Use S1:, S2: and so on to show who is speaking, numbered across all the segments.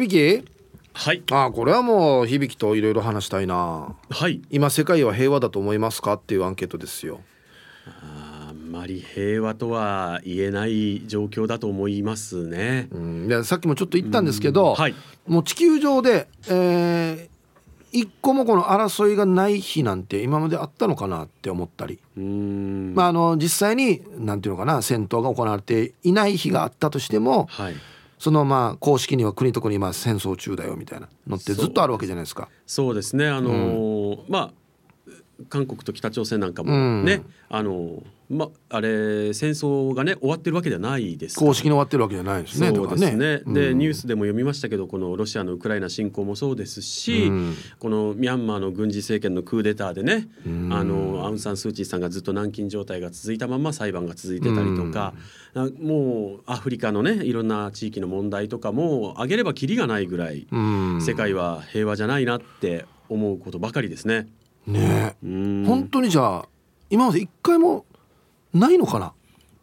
S1: 響き？
S2: はい。
S1: あこれはもう響きといろいろ話したいな。
S2: はい。
S1: 今世界は平和だと思いますか？っていうアンケートですよ。
S2: あんまり平和とは言えない状況だと思いますね。
S1: うん。でさっきもちょっと言ったんですけど、
S2: はい。
S1: もう地球上で、えー一個もこの争いがない日なんて今まであったのかなって思ったり、
S2: うーん。
S1: まあ、あの実際になんていうのかな戦闘が行われていない日があったとしても
S2: はい
S1: そのまあ公式には国と国今戦争中だよみたいなのってずっとあるわけじゃないですか。
S2: そう。ですね。あのーまあ韓国と北朝鮮なんかもね、あのーまあれ戦争がね終わってるわけではないです
S1: 公式に終わってるわけじゃないですね。
S2: そうですね。
S1: だから
S2: で、
S1: うん。
S2: ニュースでも読みましたけどこのロシアのウクライナ侵攻もそうですし、
S1: うん。
S2: このミャンマーの軍事政権のクーデターでね、
S1: ん。
S2: あのアウン・サン・スー・チーさんがずっと軟禁状態が続いたまま裁判が続いてたりとか、あもうアフリカのねいろんな地域の問題とかも挙げればきりがないぐらい、
S1: うん。
S2: 世界は平和じゃないなって思うことばかりですね。
S1: ね
S2: うん。
S1: 本当にじゃあ今まで一回もないのかな？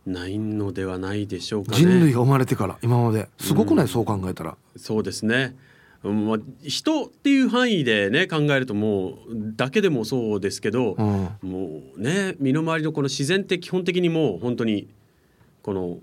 S2: ないのではないでしょうかね。
S1: 人類が生まれてから今まで。すごくない？そう考えたら。
S2: そうですね。うんまあ、人っていう範囲でね考えるともうだけでもそうですけど、
S1: うん。
S2: もうね身の回りのこの自然って基本的にもう本当にこの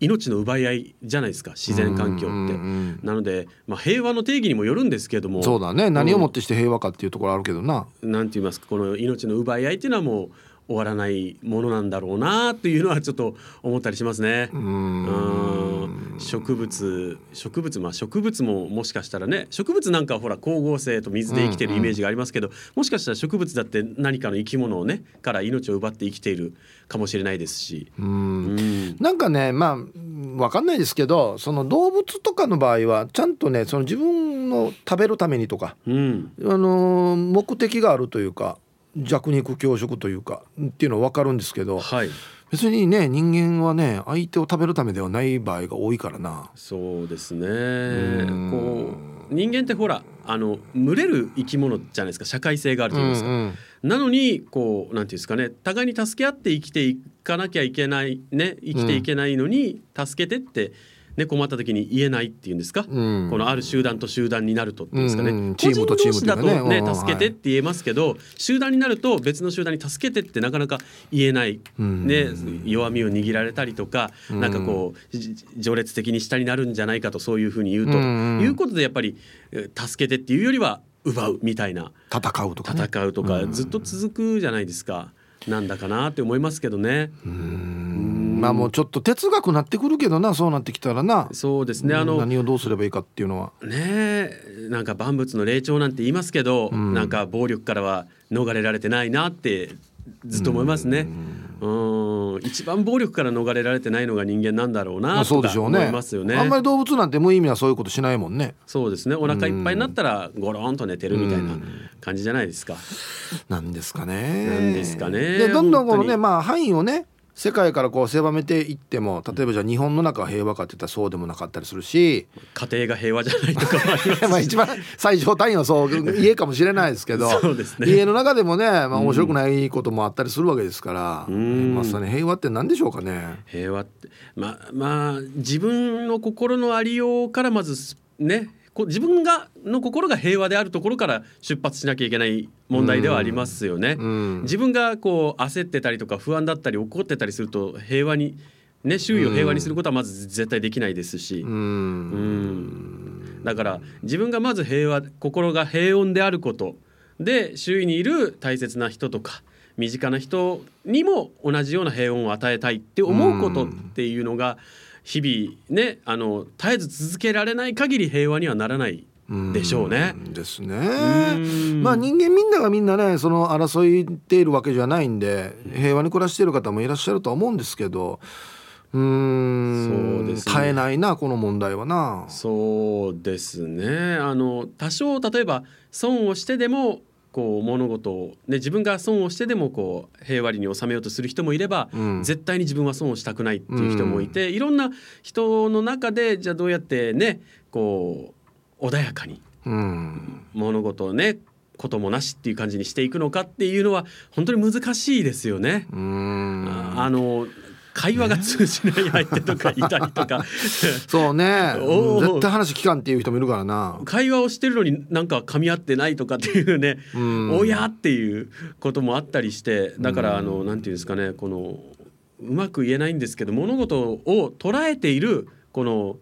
S2: 命の奪い合いじゃないですか自然環境って。
S1: うんうんうん
S2: なので、まあ、平和の定義にもよるんですけれども
S1: そうだね何をもってして平和かっていうところあるけどな。
S2: なんて言いますかこの命の奪い合いっていうのはもう終わらないものなんだろうなっていうのはちょっと思ったりしますね。
S1: う
S2: うん植物植物まあ植物ももしかしたらね植物なんかはほら光合成と水で生きてるイメージがありますけど、もしかしたら植物だって何かの生き物をねから命を奪って生きているかもしれないですし。
S1: うん
S2: うん
S1: なんかねまあわかんないですけどその動物とかの場合はちゃんとねその自分の食べるためにとか、
S2: うん
S1: あのー目的があるというか弱肉強食というかっていうのは分かるんですけど
S2: はい。
S1: 別にね人間はね相手を食べるためではない場合が多いからな。
S2: そうですね。
S1: ん。
S2: こう人間ってほらあの群れる生き物じゃないですか。社会性があると言いますか、
S1: うんうん。
S2: なのにこうなんていうんですかね。互いに助け合って生きていかなきゃいけないね生きていけないのに助けてって、ね、困った時に言えないっていうんですか、
S1: うん。
S2: このある集団と集団になるとっていうんですかね、
S1: うんうん。チームとチーム
S2: だとね
S1: ねうん
S2: 助けてって言えますけど、集団になると別の集団に助けてってなかなか言えない、
S1: うん。
S2: ね、弱みを握られたりとか、なんかこうじ序列的に下になるんじゃないかとそういうふうに言うと、いうことでやっぱりえー助けてっていうよりは奪うみたいな。
S1: 戦うとかね。
S2: 戦うとかずっと続くじゃないですか、なんだかなって思いますけどね。
S1: まあもうちょっと哲学なってくるけどなそうなってきたらな。
S2: そうですねあの
S1: 何をどうすればいいかっていうのは。
S2: ねえなんか万物の霊長なんて言いますけど、
S1: ん
S2: なんか暴力からは逃れられてないなってずっと思いますね。うん一番暴力から逃れられてないのが人間なんだろう
S1: まあ
S2: なとか思
S1: そうでしょうね。
S2: いますよね。
S1: あんまり動物なんて無意味なそういうことしないもんね。
S2: そうですねお腹いっぱいになったらゴロンと寝てるみたいな感じじゃないですか。
S1: なんですかね。
S2: なんですかね
S1: でどんどんこのねまあ範囲をね世界からこう狭めていっても例えばじゃあ日本の中は平和かって言ったらそうでもなかったりするし
S2: 家庭が平和じゃないとかもあります。し
S1: まあ一番最上単位はそう家かもしれないですけど
S2: ね。
S1: 家の中でもね、まあ、面白くないこともあったりするわけですから、
S2: ん。
S1: まさに平和って何でしょうかね？
S2: 平和ってまあまあ自分の心のありようからまずねこ自分がの心が平和であるところから出発しなきゃいけない問題ではありますよね。
S1: うん
S2: 自分がこう焦ってたりとか不安だったり怒ってたりすると平和にね周囲を平和にすることはまず絶対できないですし。
S1: うん
S2: うんだから自分がまず平和心が平穏であることで周囲にいる大切な人とか身近な人にも同じような平穏を与えたいって思うことっていうのが日々ねあの絶えず続けられない限り平和にはならないでしょうね。
S1: うんですね
S2: ん。
S1: まあ人間みんながみんなねその争っているわけじゃないんで平和に暮らしている方もいらっしゃるとは思うんですけどうーん
S2: そうですね
S1: 絶えないなこの問題はな。
S2: そうですねあの多少例えば損をしてでもこう物事を、ね、自分が損をしてでもこう平和裏に収めようとする人もいれば、
S1: うん。
S2: 絶対に自分は損をしたくないっていう人もいて、いろんな人の中でじゃあどうやってねこう穏やかに
S1: うん。
S2: 物事をねこともなしっていう感じにしていくのかっていうのは本当に難しいですよね。あの会話が通じない相手とかいたりとか。
S1: そうね。絶対話聞かんっていう人もいるからな。
S2: 会話をしてるのになんか噛み合ってないとかっていうね。
S1: うん。
S2: おやっていうこともあったりして。だからあのなんていうんですかね。このうまく言えないんですけど物事を捉えているこの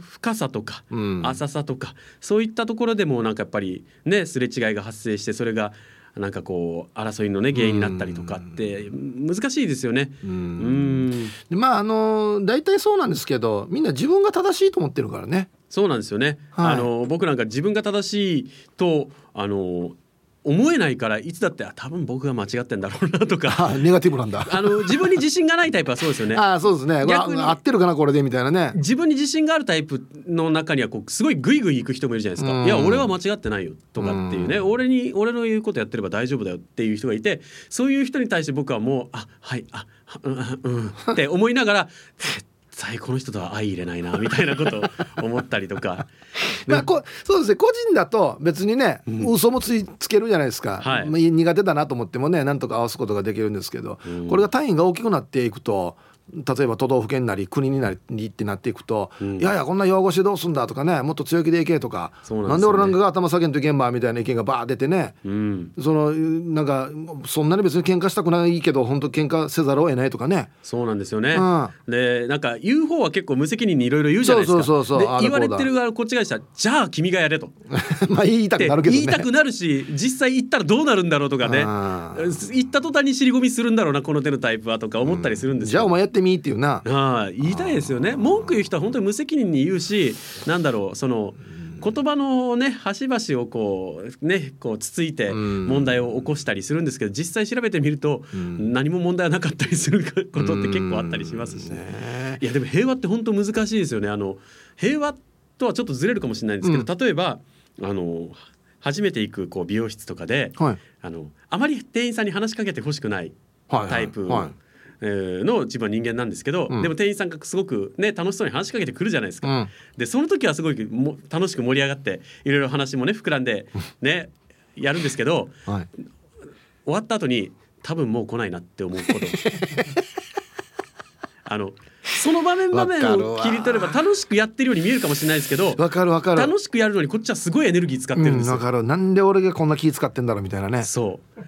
S2: 深さとか
S1: うん。
S2: 浅さとかそういったところでもなんかやっぱりねすれ違いが発生してそれがなんかこう争いのね原因になったりとかって難しいですよね。
S1: う
S2: うん。
S1: まああの大体そうなんですけどみんな自分が正しいと思ってるからね。
S2: そうなんですよね、
S1: はい。
S2: あの僕なんか自分が正しいとあの思えないからいつだってあ多分僕が間違ってんだろうなとか。
S1: あネガティブなんだ。
S2: あの自分に自信がないタイプはそうですよね。
S1: あそうですね。
S2: 逆に
S1: わ合ってるかなこれでみたいなね。
S2: 自分に自信があるタイプの中にはこうすごいグイグイ行く人もいるじゃないですか。
S1: うん。
S2: いや俺は間違ってないよとかっていうね、
S1: う
S2: 俺に俺の言うことやってれば大丈夫だよっていう人がいてそういう人に対して僕はもうあはいあはうんうんって思いながら絶 対この人とは相入れないなみたいなことを思ったりとか。
S1: まあ、こそうですね。個人だと別にね、
S2: ん。
S1: 嘘もついつけるじゃないですか、
S2: はい。
S1: まあ苦手だなと思ってもねなんとか合わすことができるんですけど、
S2: うん。
S1: これが単位が大きくなっていくと例えば都道府県なり国になりってなっていくと、
S2: うん
S1: いやいやこんな用語してどうすんだとかねもっと強気でいけとか
S2: なんね
S1: で俺なんかが頭下げんといけんばみたいな意見がバー出てね
S2: うん
S1: そのなんかそんなに別に喧嘩したくないけど本当喧嘩せざるを得ないとかね。
S2: そうなんですよね。
S1: うん
S2: でなんか言う方は結構無責任にいろいろ言うじゃないですか。
S1: そうそうそう
S2: 言われてる側こっち側にしたらじゃあ君がやれと。
S1: まあ言いたくなるけどね。
S2: 言いたくなるし実際言ったらどうなるんだろうとかね
S1: あ
S2: 言った途端に尻込みするんだろうなこの手のタイプはとか思ったりするんです
S1: じゃあお
S2: よ。
S1: 前やってみっていうな。
S2: はい言いたいですよね。文句言う人は本当に無責任に言うしなんだろうその言葉のね端々をこうねこうつついて
S1: うん。
S2: 問題を起こしたりするんですけど実際調べてみると
S1: ん。
S2: 何も問題はなかったりすることって結構あったりしますしいやでも平和って本当難しいですよね。あの平和とはちょっとずれるかもしれないんですけど、例えばあの初めて行くこう美容室とかで、
S1: はい。
S2: あのあまり店員さんに話しかけてほしくない。タイプ、の自分は人間なんですけど、
S1: うん。
S2: でも店員さんがすごくね楽しそうに話しかけてくるじゃないですか。
S1: うん。
S2: でその時はすごいも楽しく盛り上がっていろいろ話もね膨らんでねやるんですけど
S1: はい。
S2: 終わった後に多分もう来ないなって思うこと。あのその場面場面を切り取れば楽しくやってるように見えるかもしれないですけど
S1: わかるわかる。
S2: 楽しくやるのにこっちはすごいエネルギー使ってるんですよ。
S1: うんわかる。なんで俺がこんな気使ってんだろうみたいなね。
S2: そう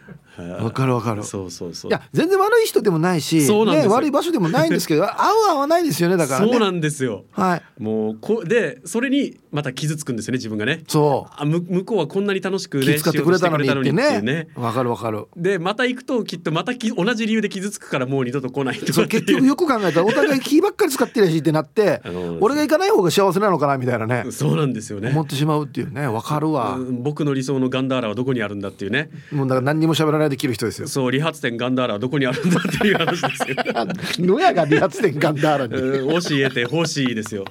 S1: わかるわかる。
S2: そうそうそう。
S1: いや全然悪い人でもないしね、悪い場所でもないんですけど 合う合わないですよねだからね。
S2: そうなんですよ。
S1: はい。
S2: もうこでそれにまた傷つくんですよね自分がね。
S1: そ
S2: あむ向こうはこんなに楽しく
S1: う
S2: ね
S1: 気使ってくれたのにってね。わかるわかる。
S2: でまた行くときっとまたき同じ理由で傷つくからもう二度と来ないと
S1: そ
S2: か
S1: 結局よく考えたらお互い気ばっかり使ってるしってなって俺が行かない方が幸せなのかなみたいなね。
S2: そうなんですよね。
S1: 思ってしまうっていうね。わかるわ。
S2: うん僕の理想のガンダーラはどこにあるんだっていうね。
S1: もうだから何にも喋らないで切る人ですよ。
S2: そう理髪店ガンダーラはどこにあるんだっていう話ですよ。
S1: 野屋が理髪店ガンダーラに。
S2: うん教えてほしいですよ。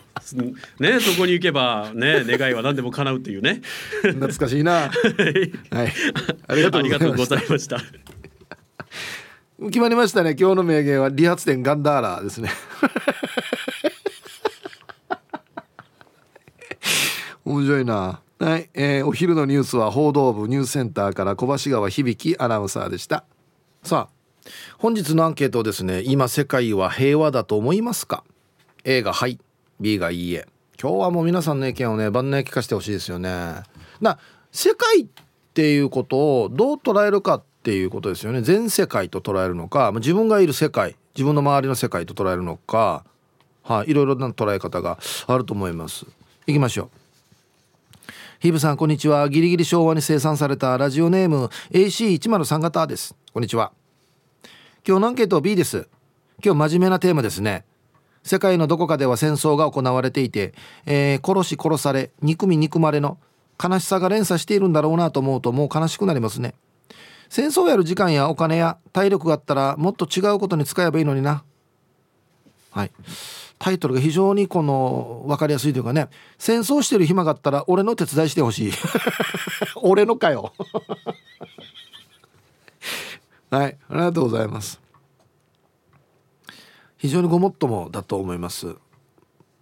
S2: ねそこに行けばね願いは何でも叶うっていうね。
S1: 懐かしいな。はい。ありがとうございました。
S2: ありがとうございました。
S1: 決まりましたね。今日の名言は理髪店ガンダーラですね。面白いなはい、えーお昼のニュースは報道部ニュースセンターから小橋川響アナウンサーでした。さあ本日のアンケートですね今世界は平和だと思いますか？A がはい B がいいえ。今日はもう皆さんの意見をね晩年聞かせてほしいですよね。な世界っていうことをどう捉えるかっていうことですよね。全世界と捉えるのか自分がいる世界自分の周りの世界と捉えるのかはい、いろいろな捉え方があると思います。行きましょう。ヒブさんこんにちは。ギリギリ昭和に生産されたラジオネーム AC103 型です。こんにちは。今日のアンケート B です。今日真面目なテーマですね。世界のどこかでは戦争が行われていて、えー殺し殺され憎み憎まれの悲しさが連鎖しているんだろうなと思うともう悲しくなりますね。戦争をやる時間やお金や体力があったらもっと違うことに使えばいいのにな。はい。タイトルが非常にこの分かりやすいというかね。戦争してる暇があったら俺の手伝いしてほしい。俺のかよ。はい。ありがとうございます。非常にごもっともだと思います。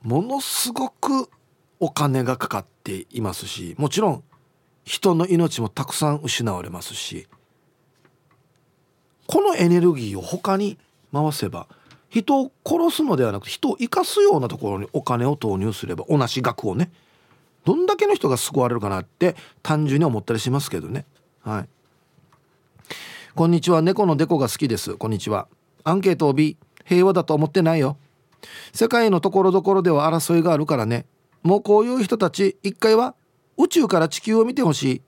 S1: ものすごくお金がかかっていますしもちろん人の命もたくさん失われますしこのエネルギーを他に回せば人を殺すのではなく人を生かすようなところにお金を投入すれば同じ額をねどんだけの人が救われるかなって単純に思ったりしますけどね。はい。こんにちは。猫のデコが好きです。こんにちは。アンケートを B 平和だと思ってないよ。世界のところどころでは争いがあるからね。もうこういう人たち一回は宇宙から地球を見てほしい。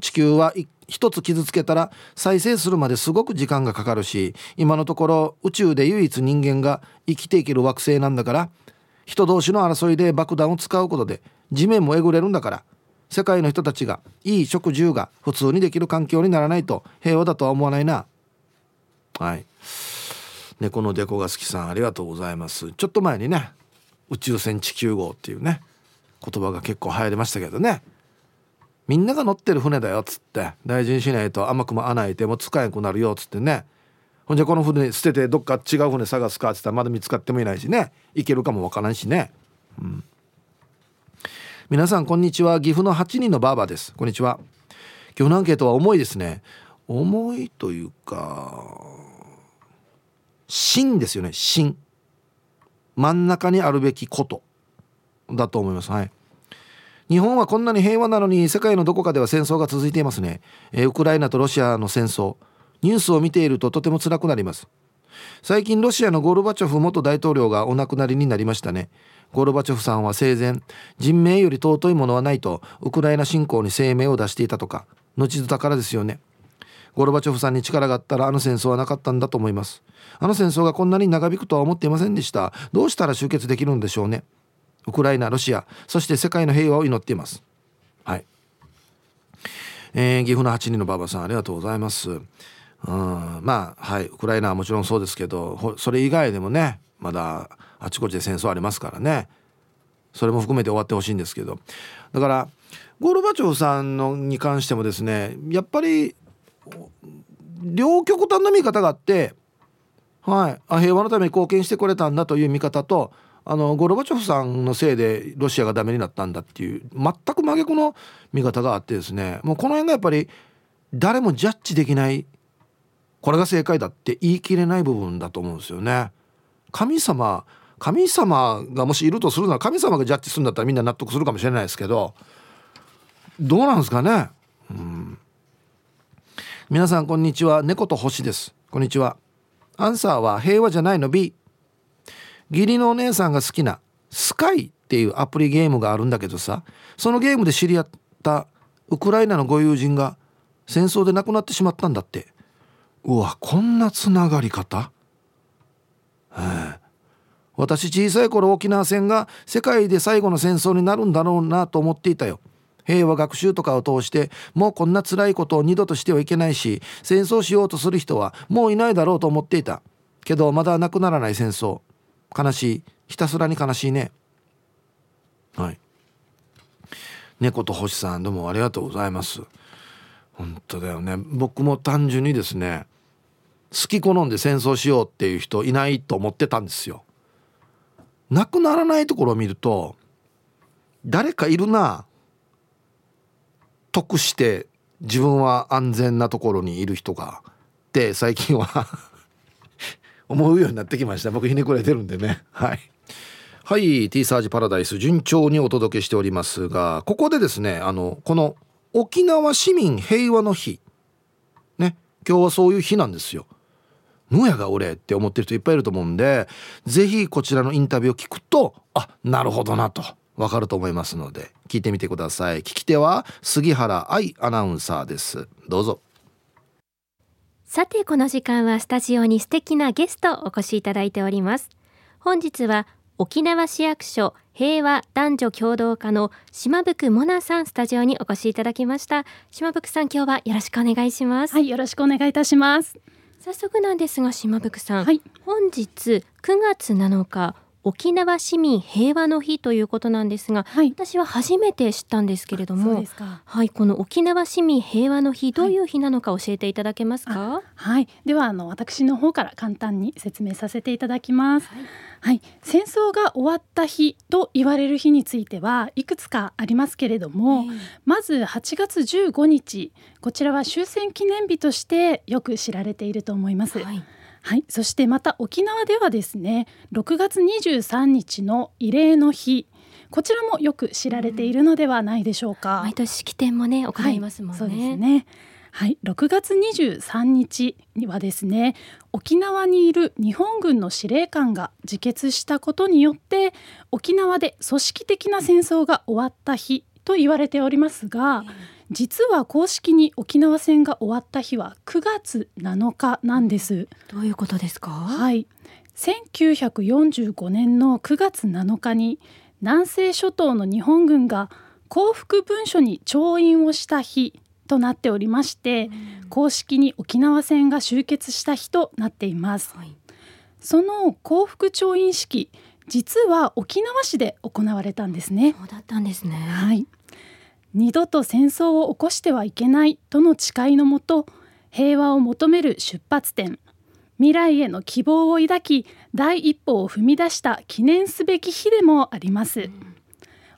S1: 地球は一つ傷つけたら再生するまですごく時間がかかるし今のところ宇宙で唯一人間が生きていける惑星なんだから人同士の争いで爆弾を使うことで地面もえぐれるんだから世界の人たちがいい食住が普通にできる環境にならないと平和だとは思わないな。はい。猫のデコが好きさんありがとうございます。ちょっと前にね宇宙船地球号っていうね言葉が結構流行りましたけどね。みんなが乗ってる船だよっつって大事にしないと甘くも穴開いても使えなくなるよっつってね。ほんじゃこの船捨ててどっか違う船探すかっつったらまだ見つかってもいないしね。行けるかもわからんしね。うん。皆さんこんにちは。岐阜の8人のバーバーです。こんにちは。今日のアンケートは重いですね。重いというか真ですよね。真真ん中にあるべきことだと思います。はい。日本はこんなに平和なのに世界のどこかでは戦争が続いていますね、えー、ウクライナとロシアの戦争。ニュースを見ているととても辛くなります。最近ロシアのゴルバチョフ元大統領がお亡くなりになりましたね。ゴルバチョフさんは生前人命より尊いものはないとウクライナ侵攻に声明を出していたとか後ずだからですよね。ゴルバチョフさんに力があったらあの戦争はなかったんだと思います。あの戦争がこんなに長引くとは思っていませんでした。どうしたら終結できるんでしょうね。ウクライナロシアそして世界の平和を祈っています。はい、えー、岐阜の8人の馬場さんありがとうございます。うんまあはいウクライナはもちろんそうですけどそれ以外でもねまだあちこちで戦争ありますからね。それも含めて終わってほしいんですけど。だからゴルバチョフさんのに関してもですねやっぱり両極端な見方があってはいあ平和のために貢献してくれたんだという見方とあのゴルバチョフさんのせいでロシアがダメになったんだっていう全く真逆の見方があってですねもうこの辺がやっぱり誰もジャッジできないこれが正解だって言い切れない部分だと思うんですよね。神様神様がもしいるとするなら神様がジャッジするんだったらみんな納得するかもしれないですけどどうなんですかね。うん。皆さんこんにちは。猫と星です。こんにちは。アンサーは平和じゃないの。B 義理のお姉さんが好きなスカイっていうアプリゲームがあるんだけどさそのゲームで知り合ったウクライナのご友人が戦争で亡くなってしまったんだって。うわこんなつながり方？私小さい頃沖縄戦が世界で最後の戦争になるんだろうなと思っていたよ。平和学習とかを通してもうこんな辛いことを二度としてはいけないし戦争しようとする人はもういないだろうと思っていた。けどまだなくならない戦争。悲しい。ひたすらに悲しいね。はい。猫と星さんどうもありがとうございます。本当だよね。僕も単純にですね好き好んで戦争しようっていう人いないと思ってたんですよ。なくならないところを見ると誰かいるな得して自分は安全なところにいる人がって最近は思うようになってきました。僕ひねくれてるんでね。はい。はい T サージパラダイス順調にお届けしておりますがここでですねあのこの沖縄市民平和の日。ね今日はそういう日なんですよ。むやが俺って思ってる人いっぱいいると思うんで是非こちらのインタビューを聞くとあなるほどなと。わかると思いますので聞いてみてください。聞き手は杉原愛アナウンサーです。どうぞ。
S3: さてこの時間はスタジオに素敵なゲストお越しいただいております。本日は沖縄市役所平和男女共同課の島福モナさんスタジオにお越しいただきました。島福さん今日はよろしくお願いします。
S4: はいよろしくお願いいたします。
S3: 早速なんですが島福さん、はい、本日9月7日沖縄市民平和の日ということなんですが、はい、私は初めて知ったんですけれどもはいこの沖縄市民平和の日どういう日なのか教えていただけますか、
S4: はい、はい、ではあの私の方から簡単に説明させていただきます、はい。はい、戦争が終わった日と言われる日についてはいくつかありますけれども、まず8月15日。こちらは終戦記念日としてよく知られていると思います。はいはい、そしてまた沖縄ではですね6月23日の慰霊の日こちらもよく知られているのではないでしょうか。
S3: 毎年式典もね行いますもんね。
S4: はい、そうですね。はい、6月23日にはですね沖縄にいる日本軍の司令官が自決したことによって沖縄で組織的な戦争が終わった日と言われておりますが、実は公式に沖縄戦が終わった日は9月7日なんです。
S3: どういうことですか？
S4: はい。1945年の9月7日に南西諸島の日本軍が降伏文書に調印をした日となっておりまして、うん、公式に沖縄戦が終結した日となっています、はい、その降伏調印式実は沖縄市で行われたんですね。
S3: そうだったんですね。
S4: はい二度と戦争を起こしてはいけないとの誓いのもと平和を求める出発点未来への希望を抱き第一歩を踏み出した記念すべき日でもあります、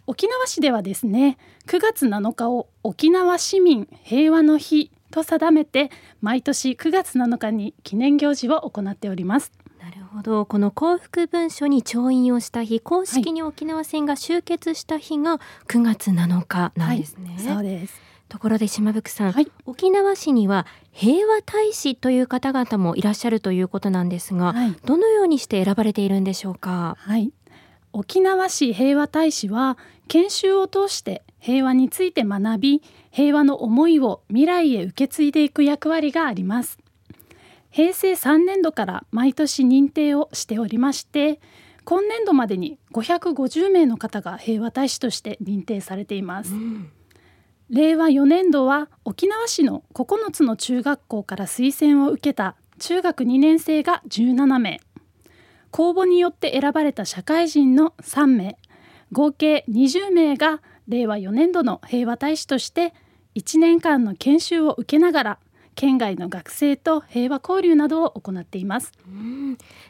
S4: 沖縄市ではですね9月7日を沖縄市民平和の日と定めて毎年9月7日に記念行事を行っております。
S3: なるほど。この幸福文書に調印をした日公式に沖縄戦が終結した日が9月7日なんですね、
S4: はいはい、そうです。
S3: ところで島福さん、はい、沖縄市には平和大使という方々もいらっしゃるということなんですが、はい、どのようにして選ばれているんでしょうか？
S4: はい、沖縄市平和大使は研修を通して平和について学び、平和の思いを未来へ受け継いでいく役割があります。平成3年度から毎年認定をしておりまして、今年度までに550名の方が平和大使として認定されています。うん。令和4年度は沖縄市の9つの中学校から推薦を受けた中学2年生が17名。公募によって選ばれた社会人の3名。合計20名が令和4年度の平和大使として1年間の研修を受けながら県外の学生と平和交流などを行っています。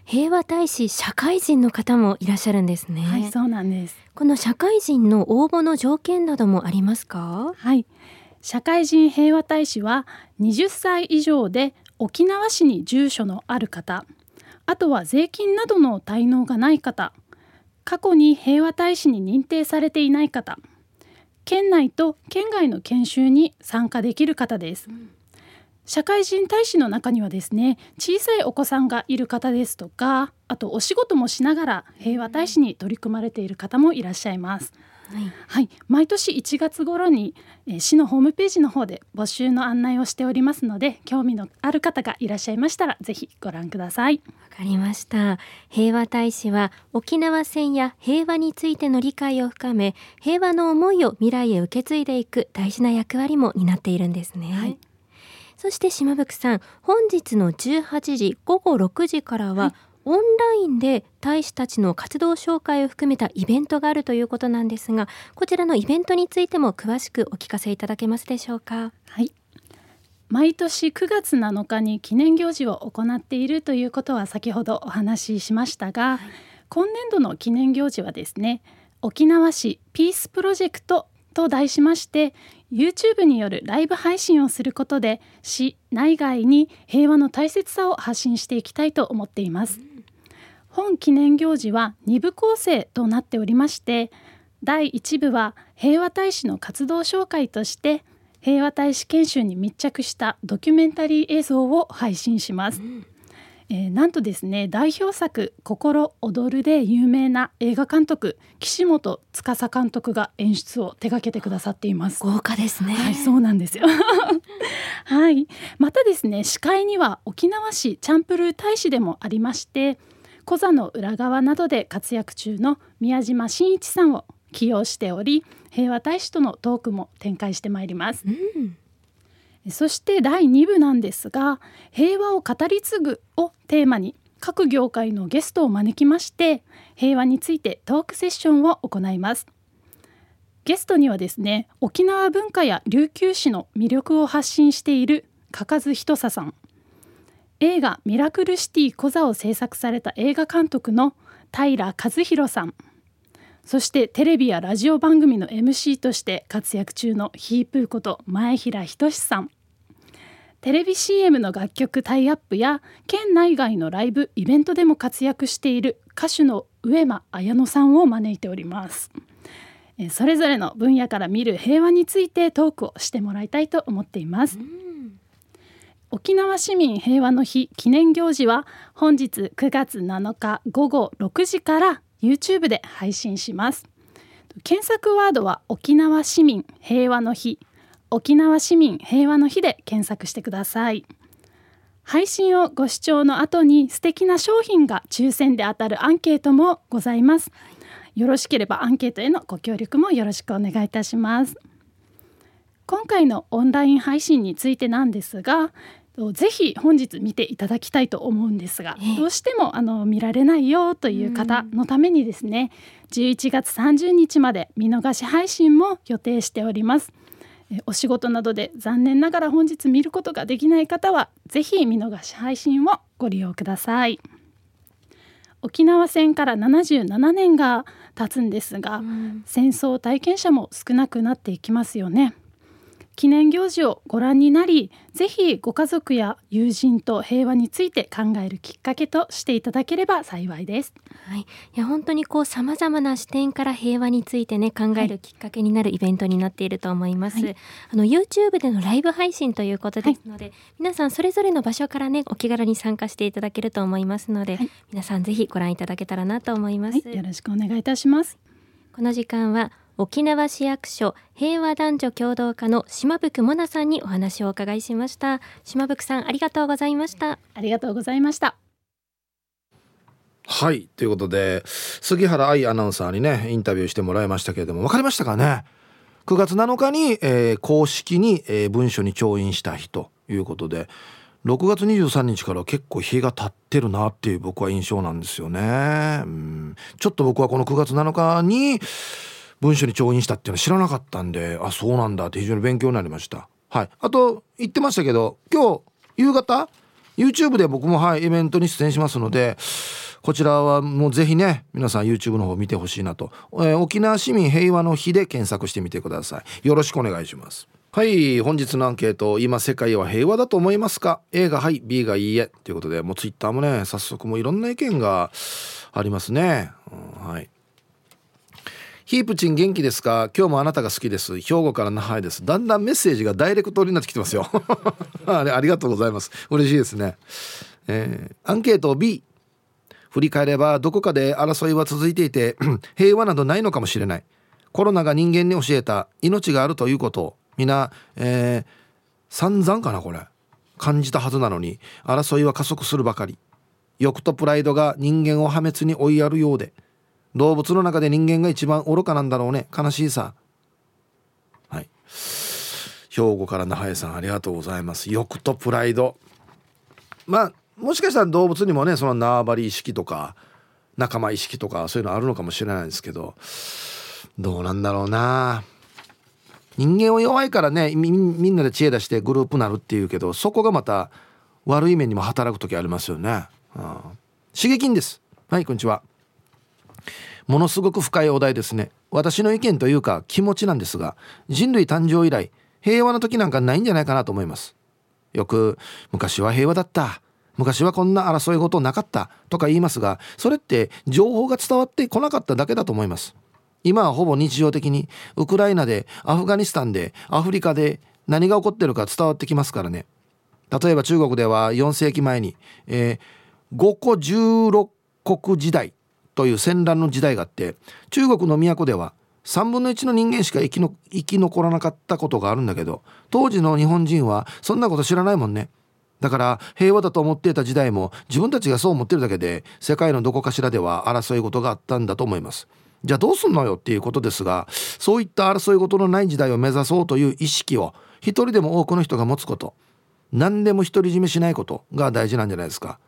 S3: 平和大使社会人の方もいらっしゃるんですね。
S4: はい、そうなんです。
S3: この社会人の応募の条件などもありますか？
S4: はい、社会人平和大使は20歳以上で沖縄市に住所のある方、あとは税金などの滞納がない方、過去に平和大使に認定されていない方、県内と県外の研修に参加できる方です。うん社会人大使の中にはですね小さいお子さんがいる方ですとかあとお仕事もしながら平和大使に取り組まれている方もいらっしゃいます。はい、はい、毎年1月頃に、えー、市のホームページの方で募集の案内をしておりますので興味のある方がいらっしゃいましたらぜひご覧ください。
S3: わかりました。平和大使は沖縄戦や平和についての理解を深め平和の思いを未来へ受け継いでいく大事な役割も担っているんですね、はいそして島吹さん本日の18時午後6時からは、はい、オンラインで大使たちの活動紹介を含めたイベントがあるということなんですがこちらのイベントについても詳しくお聞かせいただけますでしょうか？
S4: はい。毎年9月7日に記念行事を行っているということは先ほどお話ししましたが、はい、今年度の記念行事はですね沖縄市ピースプロジェクトと題しまして YouTube によるライブ配信をすることで市内外に平和の大切さを発信していきたいと思っています。本記念行事は2部構成となっておりまして第1部は平和大使の活動紹介として平和大使研修に密着したドキュメンタリー映像を配信します。うんえー、なんとですね代表作「心躍る」で有名な映画監督岸本司監督が演出を手掛けてくださっています。
S3: 豪華ですね。
S4: はいそうなんですよ。はい。またですね司会には沖縄市チャンプルー大使でもありましてコザの裏側などで活躍中の宮島真一さんを起用しており平和大使とのトークも展開してまいります、うんそして第2部なんですが「平和を語り継ぐ」をテーマに各業界のゲストを招きまして平和についてトークセッションを行います。ゲストにはですね沖縄文化や琉球史の魅力を発信している加津仁佐さん。映画「ミラクルシティコザ」を制作された映画監督の平和弘さん。そしてテレビやラジオ番組の MC として活躍中のヒープーこと前平仁さん。テレビ CM の楽曲タイアップや県内外のライブイベントでも活躍している歌手の上間綾乃さんを招いております。それぞれの分野から見る平和についてトークをしてもらいたいと思っています、沖縄市民平和の日記念行事は本日9月7日午後6時から YouTube で配信します。検索ワードは沖縄市民平和の日。沖縄市民平和の日で検索してください。配信をご視聴の後に素敵な商品が抽選で当たるアンケートもございます。よろしければアンケートへのご協力もよろしくお願いいたします。今回のオンライン配信についてなんですがぜひ本日見ていただきたいと思うんですが、どうしてもあの見られないよという方のためにですね、11月30日まで見逃し配信も予定しております。お仕事などで残念ながら本日見ることができない方はぜひ見逃し配信をご利用ください。沖縄戦から77年が経つんですが、うん、戦争体験者も少なくなっていきますよね記念行事をご覧になりぜひご家族や友人と平和について考えるきっかけとしていただければ幸いです。
S3: はい、いや本当にこう様々な視点から平和についてね考えるきっかけになるイベントになっていると思います。はい、あの YouTube でのライブ配信ということですので、はい、皆さんそれぞれの場所からねお気軽に参加していただけると思いますので、皆さんぜひご覧いただけたらなと思います。
S4: よろしくお願いいたします。
S3: この時間は沖縄市役所平和男女共同課の島福もなさんにお話をお伺いしました。島福さんありがとうございました。
S4: ありがとうございました。
S1: はいということで杉原愛アナウンサーにねインタビューしてもらいましたけれども分かりましたかね？9月7日に、えー、公式に、えー、文書に調印した日ということで6月23日から結構日が経ってるなっていう僕は印象なんですよね。うん。ちょっと僕はこの9月7日に文書に調印したっていうのは知らなかったんであそうなんだ。って非常に勉強になりました。はい。あと言ってましたけど今日夕方 YouTube で僕もはいイベントに出演しますのでこちらはもうぜひね皆さん YouTube の方見てほしいなと、えー、沖縄市民平和の日で検索してみてください。よろしくお願いします。はい。本日のアンケート今世界は平和だと思いますか？A がはい。B がいいえ。ということでもう Twitter もね早速もういろんな意見がありますね、うん、はい。ヒープチン元気ですか？今日もあなたが好きです。兵庫から那覇です。だんだんメッセージがダイレクトになってきてますよ。あありがとうございます。嬉しいですね、えー、アンケート B 振り返ればどこかで争いは続いていて 平和などないのかもしれない。コロナが人間に教えた。命があるということ。を皆、えー、散々かなこれ。感じたはずなのに。争いは加速するばかり。欲とプライドが人間を破滅に追いやるようで。動物の中で人間が一番愚かなんだろうね。悲しいさ。はい。兵庫から那覇江さんありがとうございます。欲とプライド。まあもしかしたら動物にもねその縄張り意識とか仲間意識とかそういうのあるのかもしれないですけどどうなんだろうな。人間は弱いからねみんなで知恵出してグループなるっていうけどそこがまた悪い面にも働く時ありますよね、うん、刺激です。はいこんにちは。ものすごく深いお題ですね。私の意見というか気持ちなんですが人類誕生以来平和な時なんかないんじゃないかなと思います。よく昔は平和だった。昔はこんな争い事なかった。とか言いますがそれって情報が伝わってこなかっただけだと思います。今はほぼ日常的にウクライナでアフガニスタンでアフリカで何が起こってるか伝わってきますからね。例えば中国では4世紀前に、えー、5個16国時代という戦乱の時代があって中国の都では3分の1の人間しか生きの生き残らなかったことがあるんだけど当時の日本人はそんなこと知らないもんね。だから平和だと思っていた時代も自分たちがそう思ってるだけで世界のどこかしらでは争い事があったんだと思います。じゃあどうすんのよっていうことですがそういった争い事のない時代を目指そうという意識を一人でも多くの人が持つこと何でも独り占めしないことが大事なんじゃないですか。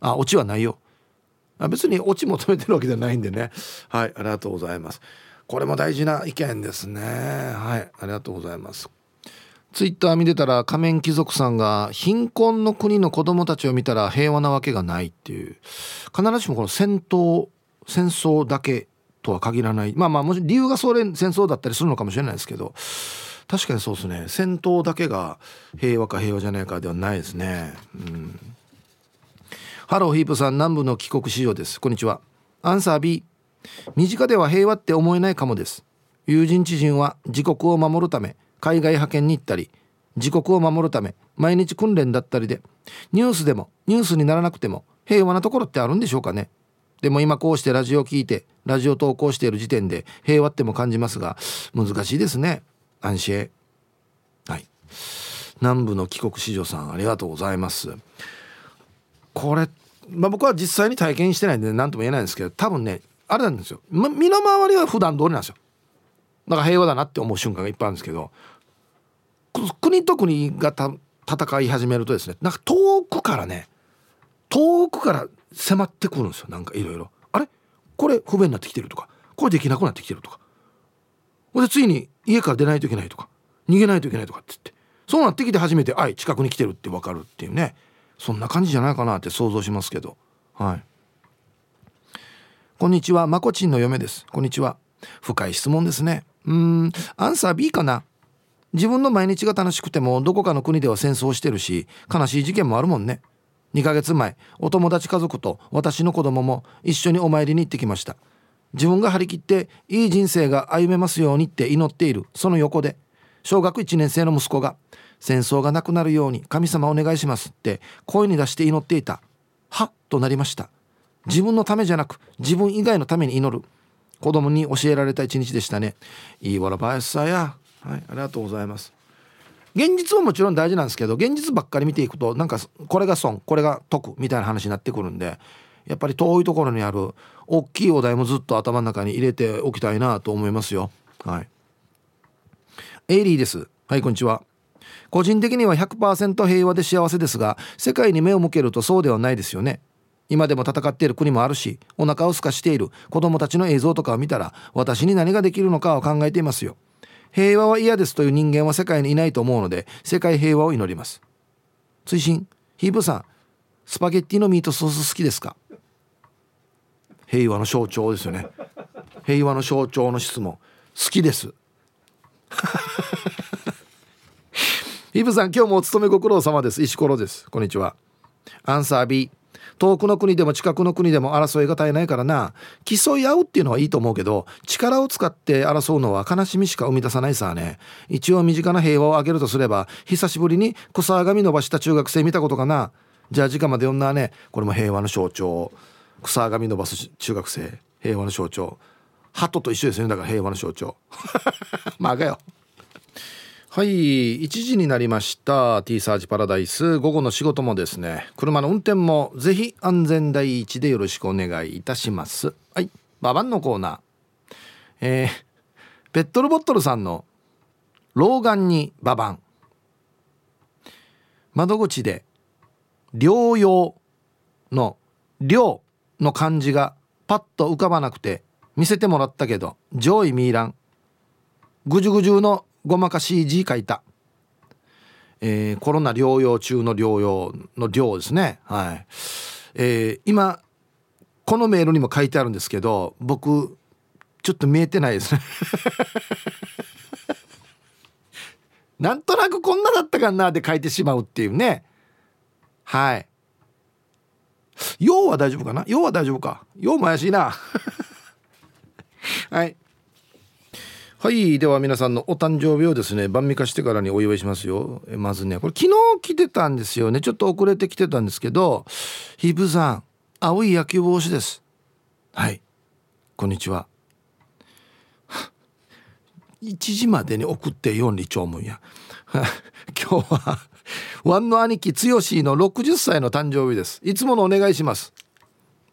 S1: あオチはないよ。あ別にオチ求めてるわけじゃないんでね。はいありがとうございます。これも大事な意見ですね。はいありがとうございます。ツイッター見てたら仮面貴族さんが貧困の国の子供たちを見たら平和なわけがないっていう。必ずしもこの戦闘戦争だけとは限らない。まあまあもし理由がそれ戦争だったりするのかもしれないですけど。確かにそうですね。戦闘だけが平和か平和じゃないかではないですね。うん。ハローヒープさん南部の帰国子女です。こんにちは。アンサー B 身近では平和って思えないかもです。友人知人は自国を守るため海外派遣に行ったり自国を守るため毎日訓練だったりでニュースでもニュースにならなくても平和なところってあるんでしょうかね。でも今こうしてラジオを聞いてラジオ投稿している時点で平和っても感じますが難しいですね。安心はい。南部の帰国子女さんありがとうございます。これ、まあ、僕は実際に体験してないんで何とも言えないんですけど多分ねあれなんですよ、ま、身の回りは普段通りなんですよ。だから平和だなって思う瞬間がいっぱいあるんですけど国と国が戦い始めるとですねなんか遠くからね遠くから迫ってくるんですよ。なんかいろいろ。あれ？これ不便になってきてるとか？これできなくなってきてるとか？ほんでついに家から出ないといけないとか？逃げないといけないとかって言って。そうなってきて初めてあい近くに来てるって分かるっていうね。そんな感じじゃないかなって想像しますけど。はい。こんにちは。まこちんの嫁です。こんにちは。深い質問ですね。うん。アンサー B かな。自分の毎日が楽しくてもどこかの国では戦争してるし悲しい事件もあるもんね。2ヶ月前お友達家族と私の子供も一緒にお参りに行ってきました。自分が張り切っていい人生が歩めますようにって祈っている。その横で小学1年生の息子が戦争がなくなるように神様お願いしますって声に出して祈っていた。はっとなりました。自分のためじゃなく自分以外のために祈る。子供に教えられた一日でしたね。いいわらばやさや。はいありがとうございます。現実はもちろん大事なんですけど現実ばっかり見ていくとなんかこれが損これが得みたいな話になってくるんでやっぱり遠いところにある大きいお題もずっと頭の中に入れておきたいなと思いますよ。はい。エイリーです。はいこんにちは。個人的には100%平和で幸せですが世界に目を向けるとそうではないですよね。今でも戦っている国もあるしお腹を空かしている子供たちの映像とかを見たら私に何ができるのかを考えていますよ。平和は嫌ですという人間は世界にいないと思うので世界平和を祈ります。追伸。ヒープさんスパゲッティのミートソース好きですか？平和の象徴ですよね。平和の象徴の質問。好きです。ヒープさん今日もお勤めご苦労様です。石ころです。こんにちは。アンサー B 遠くの国でも近くの国でも争いが絶えないからな。競い合うっていうのはいいと思うけど力を使って争うのは悲しみしか生み出さないさね。一応身近な平和をあげるとすれば久しぶりに草髪伸ばした中学生見たことかな。じゃあ時間まで読んだね。これも平和の象徴。草髪伸ばす中学生。平和の象徴。鳩と一緒ですね。だから平和の象徴。まあがよ。はい。1時になりました。T サージパラダイス。午後の仕事もですね。車の運転もぜひ安全第一でよろしくお願いいたします。はい。ババンのコーナー。えー、ペットルボットルさんの老眼にババン。窓口で療養の療の漢字がパッと浮かばなくて見せてもらったけど上位ミーランぐじゅぐじゅのごまかし字書いた、えー、コロナ療養中の療養の療ですね。はい、えー、今このメールにも書いてあるんですけど僕ちょっと見えてないですね。なんとなくこんなだったかなって書いてしまうっていうね。はい。要は大丈夫かな？要は大丈夫か。要も怪しいな。はい。はいでは皆さんのお誕生日をですね晩味化してからにお祝いしますよ。まずねこれ昨日来てたんですよね。ちょっと遅れてきてたんですけどヒープさん青い野球帽子です。はい。こんにちは。1時までに送って4里長文や。今日はワンの兄貴剛の60歳の誕生日です。いつものお願いします。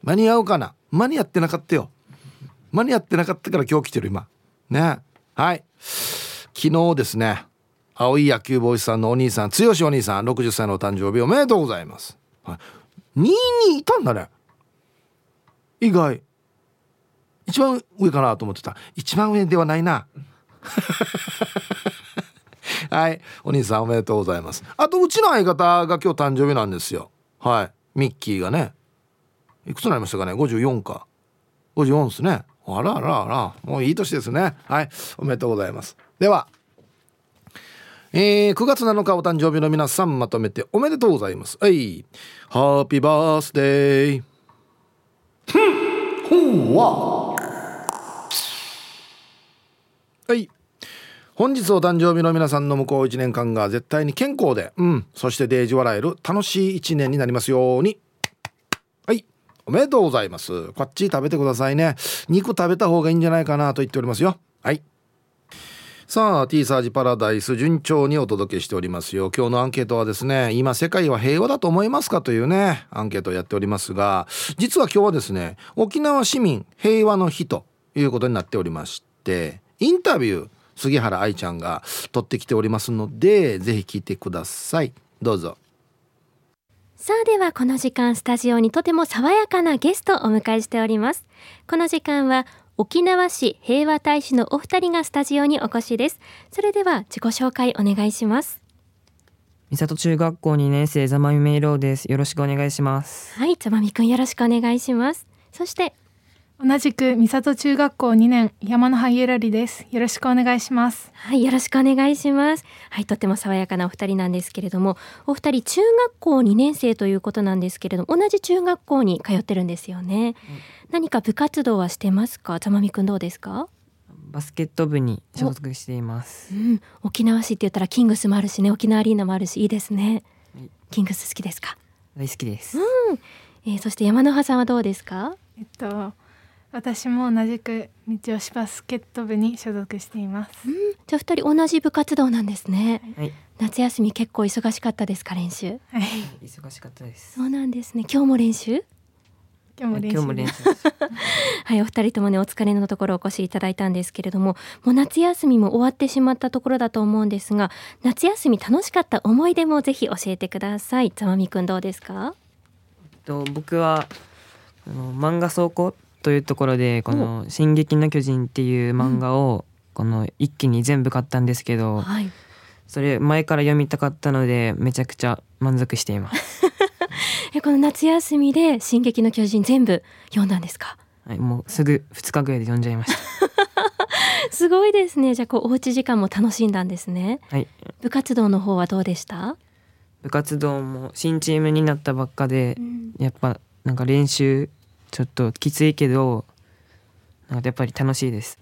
S1: 間に合うかな？間に合ってなかったよ。間に合ってなかったから今日来てる今。ね。はい。昨日ですね青い野球帽子さんのお兄さん剛お兄さん60歳のお誕生日おめでとうございます、はい、2位にいたんだね。意外。一番上かなと思ってた。一番上ではないな。はい。お兄さんおめでとうございます。あとうちの相方が今日誕生日なんですよ。はい。ミッキーがね。いくつになりましたかね？54か。54ですね。あらあらあらもういい年ですね。はいおめでとうございます。ではえー、9月7日お誕生日の皆さんまとめておめでとうございます。はいハッピーバースデー。ほうわ。はい本日お誕生日の皆さんの向こう1年間が絶対に健康で、うん、そしてデージ笑える楽しい1年になりますように。はいおめでとうございます。こっち食べてくださいね。肉食べた方がいいんじゃないかなと言っておりますよ。はい。さあ T サージパラダイス順調にお届けしておりますよ。今日のアンケートはですね今世界は平和だと思いますかというねアンケートをやっておりますが実は今日はですね沖縄市民平和の日ということになっておりましてインタビュー杉原愛ちゃんが取ってきておりますのでぜひ聞いてください。どうぞ。
S3: さあではこの時間スタジオにとても爽やかなゲストをお迎えしておりますこの時間は沖縄市平和大使のお二人がスタジオにお越しです。それでは自己紹介お願いします。
S5: 三里中学校2年生ざまみめいろうです。よろしくお願いします。
S3: はい、ざまみくんよろしくお願いします。そして
S4: 同じく三里中学校2年山のハイエラリです。よろしくお願いします。
S3: はい、よろしくお願いします。はい、とても爽やかなお二人なんですけれども、お二人中学校2年生ということなんですけれども、同じ中学校に通ってるんですよね。うん。何か部活動はしてますか？ざまみくんどうですか？
S5: バスケット部に所属しています、
S3: うん、沖縄市って言ったらキングスもあるしね沖縄アリーナもあるしいいですね、はい、キングス好きですか？
S5: 大好きです、
S3: うん。えー、そして山の葉さんはどうですか？
S4: えっと私も同じく道吉バスケット部に所属しています、
S3: うん、じゃあ二人同じ部活動なんですね、はい、夏休み結構忙しかったですか練習？
S4: はい。
S5: 忙しかったです。
S3: そうなんですね。今日も練習？
S4: 今日も練習。
S3: はいお二人ともねお疲れのところお越しいただいたんですけれどももう夏休みも終わってしまったところだと思うんですが夏休み楽しかった思い出もぜひ教えてください。ざまみくんどうですか？
S5: と僕はあの漫画倉庫というところでこの「進撃の巨人」っていう漫画をこの一気に全部買ったんですけど、はい、それ前から読みたかったのでめちゃくちゃ満足しています。
S3: えこの夏休みで「進撃の巨人」全部読んだんですか？
S5: はいもうすぐ2日ぐらいで読んじゃいました。
S3: すごいですね。じゃあこうおうち時間も楽しんだんですね。
S5: はい。
S3: 部活動の方はどうでした？
S5: 部活動も新チームになったばっかで、うん、やっぱなんか練習ちょっときついけどなんかやっぱり楽しいです。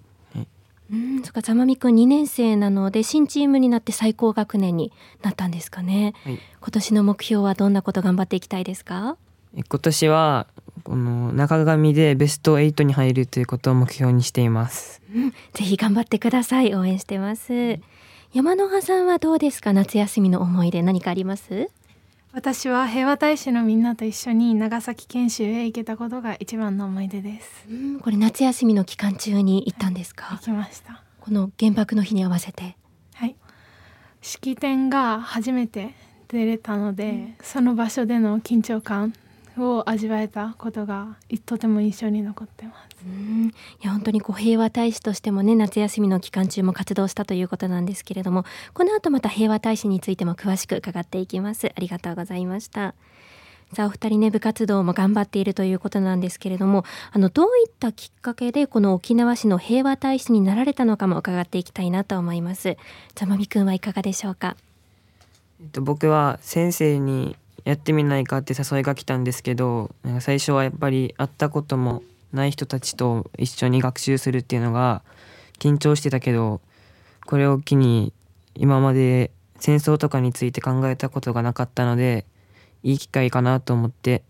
S3: うんそっかざまみくん2年生なので新チームになって最高学年になったんですかね、はい、今年の目標はどんなこと頑張っていきたいですか？
S5: 今年はこの中上でベスト8に入るということを目標にしています、
S3: うん、ぜひ頑張ってください。応援してます、うん、山野葉さんはどうですか？夏休みの思い出何かあります？
S4: 私は平和大使のみんなと一緒に長崎研修へ行けたことが一番の思い出です。
S3: うん、これ夏休みの期間中に行ったんですか？
S4: 行きました。
S3: この原爆の日に合わせて。
S4: はい。式典が初めて出れたので、うん、その場所での緊張感を味わえたことがとても印象に残ってます。
S3: うん。いや本当にこう平和大使としてもね夏休みの期間中も活動したということなんですけれどもこの後また平和大使についても詳しく伺っていきます。ありがとうございました。さあお二人ね部活動も頑張っているということなんですけれどもあのどういったきっかけでこの沖縄市の平和大使になられたのかも伺っていきたいなと思います。ざまみくんはいかがでしょうか？
S5: えっと僕は先生にやってみないかって誘いが来たんですけど最初はやっぱり会ったこともない人たちと一緒に学習するっていうのが緊張してたけどこれを機に今まで戦争とかについて考えたことがなかったのでいい機会かなと思って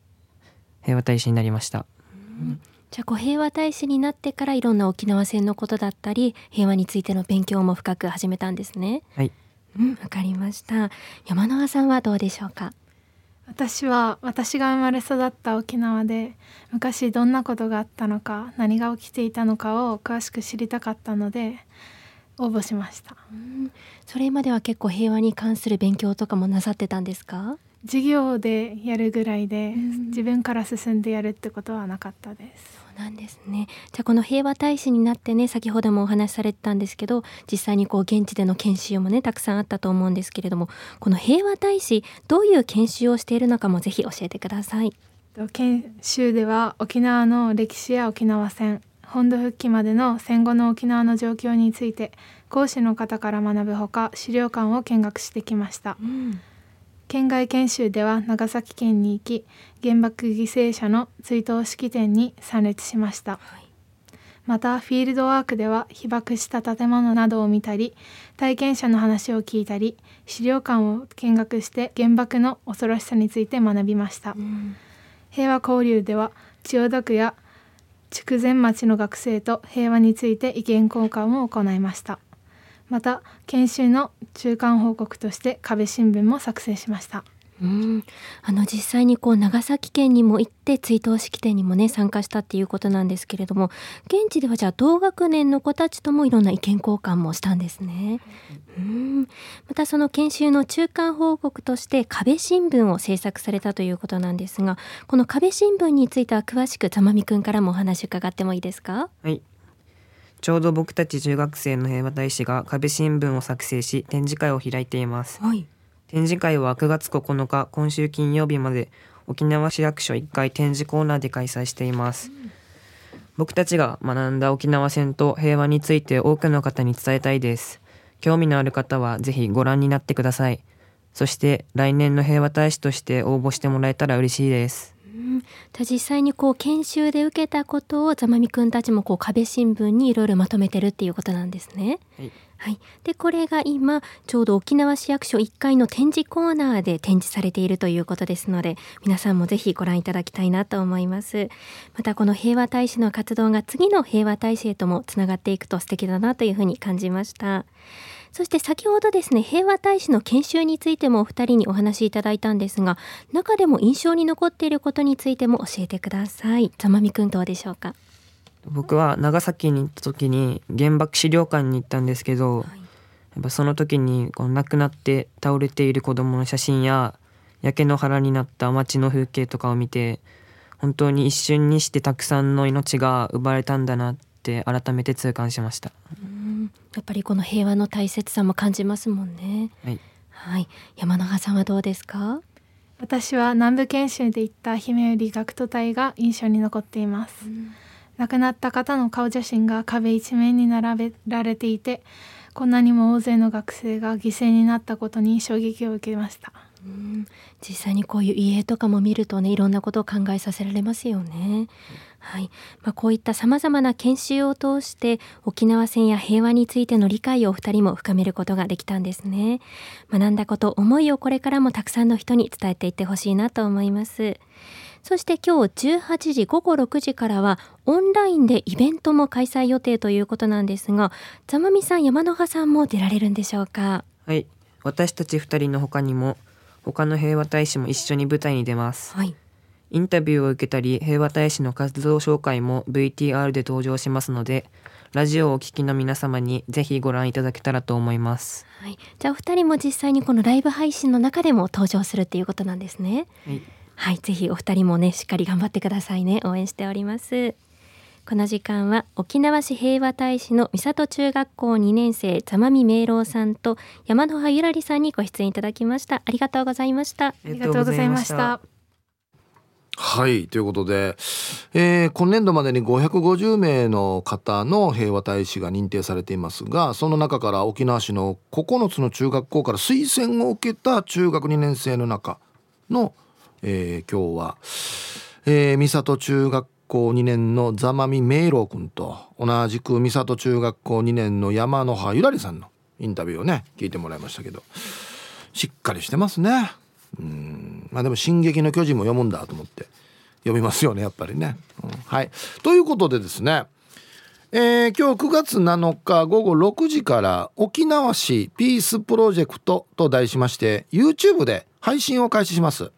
S5: 平和大使になりました。
S3: うんじゃあこう平和大使になってからいろんな沖縄戦のことだったり平和についての勉強も深く始めたんですね。
S5: はい。
S3: うん、わかりました。山川さんはどうでしょうか？
S4: 私は私が生まれ育った沖縄で昔どんなことがあったのか何が起きていたのかを詳しく知りたかったので応募しました、
S3: うん、それまでは結構平和に関する勉強とかもなさってたんですか？
S4: 授業でやるぐらいで、うん、自分から進んでやるってことはなかったです
S3: なんですね。じゃあこの平和大使になってね先ほどもお話しされてたんですけど実際にこう現地での研修もねたくさんあったと思うんですけれどもこの平和大使どういう研修をしているのかもぜひ教えてください。
S4: 研修では沖縄の歴史や沖縄戦
S6: 本土復帰までの戦後の沖縄の状況について講師の方から学ぶほか資料館を見学してきました、
S3: うん
S6: 県外研修では長崎県に行き原爆犠牲者の追悼式典に参列しました、またフィールドワークでは被爆した建物などを見たり体験者の話を聞いたり資料館を見学して原爆の恐ろしさについて学びました、平和交流では千代田区や筑前町の学生と平和について意見交換を行いましたまた研修の中間報告として壁新聞も作成しました。
S3: うん、あの実際にこう長崎県にも行って追悼式典にもね参加したっていうことなんですけれども現地ではじゃあ同学年の子たちともいろんな意見交換もしたんですね。うん。またその研修の中間報告として壁新聞を制作されたということなんですがこの壁新聞については詳しくざまみくんからもお話伺ってもいいですか？
S5: はいちょうど僕たち中学生の平和大使が壁新聞を作成し展示会を開いています。
S3: はい。
S5: 展示会は9月9日今週金曜日まで沖縄市役所1階展示コーナーで開催しています、僕たちが学んだ沖縄戦と平和について多くの方に伝えたいです。興味のある方はぜひご覧になってください。そして来年の平和大使として応募してもらえたら嬉しいです
S3: じゃあ実際にこう研修で受けたことをざまみくんたちもこう壁新聞にいろいろまとめてるっていうことなんですね。
S5: はい。
S3: はい、でこれが今ちょうど沖縄市役所1階の展示コーナーで展示されているということですので皆さんもぜひご覧いただきたいなと思います。またこの平和大使の活動が次の平和大使へともつながっていくと素敵だなというふうに感じましたそして先ほどですね平和大使の研修についてもお二人にお話しいただいたんですが中でも印象に残っていることについても教えてください。ざまみくんどうでしょうか？
S5: 僕は長崎に行った時に原爆資料館に行ったんですけど、やっぱその時にこう亡くなって倒れている子供の写真や焼け野原になった街の風景とかを見て本当に一瞬にしてたくさんの命が奪われたんだなって改めて痛感しました。
S3: やっぱりこの平和の大切さも感じますもんね。
S5: はい、
S3: はい。山永さんはどうですか？
S6: 私は南部研修で行った姫売学徒隊が印象に残っています、亡くなった方の顔写真が壁一面に並べられていてこんなにも大勢の学生が犠牲になったことに衝撃を受けました。
S3: 実際にこういう家とかも見るとねいろんなことを考えさせられますよね。はいまあ、こういったさまざまな研修を通して沖縄戦や平和についての理解をお二人も深めることができたんですね。学んだこと思いをこれからもたくさんの人に伝えていってほしいなと思います。そして今日18時午後6時からはオンラインでイベントも開催予定ということなんですがざまみさん山野葉さんも出られるんでしょうか？
S5: はい、私たち2人の他にも他の平和大使も一緒に舞台に出ます。
S3: はい
S5: インタビューを受けたり平和大使の活動紹介も VTR で登場しますのでラジオをお聞きの皆様にぜひご覧いただけたらと思います。
S3: はい、じゃあお二人も実際にこのライブ配信の中でも登場するっていうことなんですね。
S5: はい
S3: はい、ぜひお二人もねしっかり頑張ってくださいね。応援しております。この時間は沖縄市平和大使の三郷中学校2年生ざまみ明郎さんと山野葉ゆらりさんにご出演いただきました。ありがとうございました。
S5: あ
S6: ありがとうございました。
S1: はいということで、えー今年度までに550名の方の平和大使が認定されていますがその中から沖縄市の9つの中学校から推薦を受けた中学2年生の中の、えー今日は、えー三郷中学校2年の座間見明郎君と同じく三郷中学校2年の山野葉ゆらりさんのインタビューをね聞いてもらいましたけどしっかりしてますね。うんまあでも「進撃の巨人」も読むんだと思って読みますよねやっぱりね。うんはいということでですねえー今日9月7日午後6時から沖縄市ピースプロジェクトと題しまして YouTube で配信を開始します。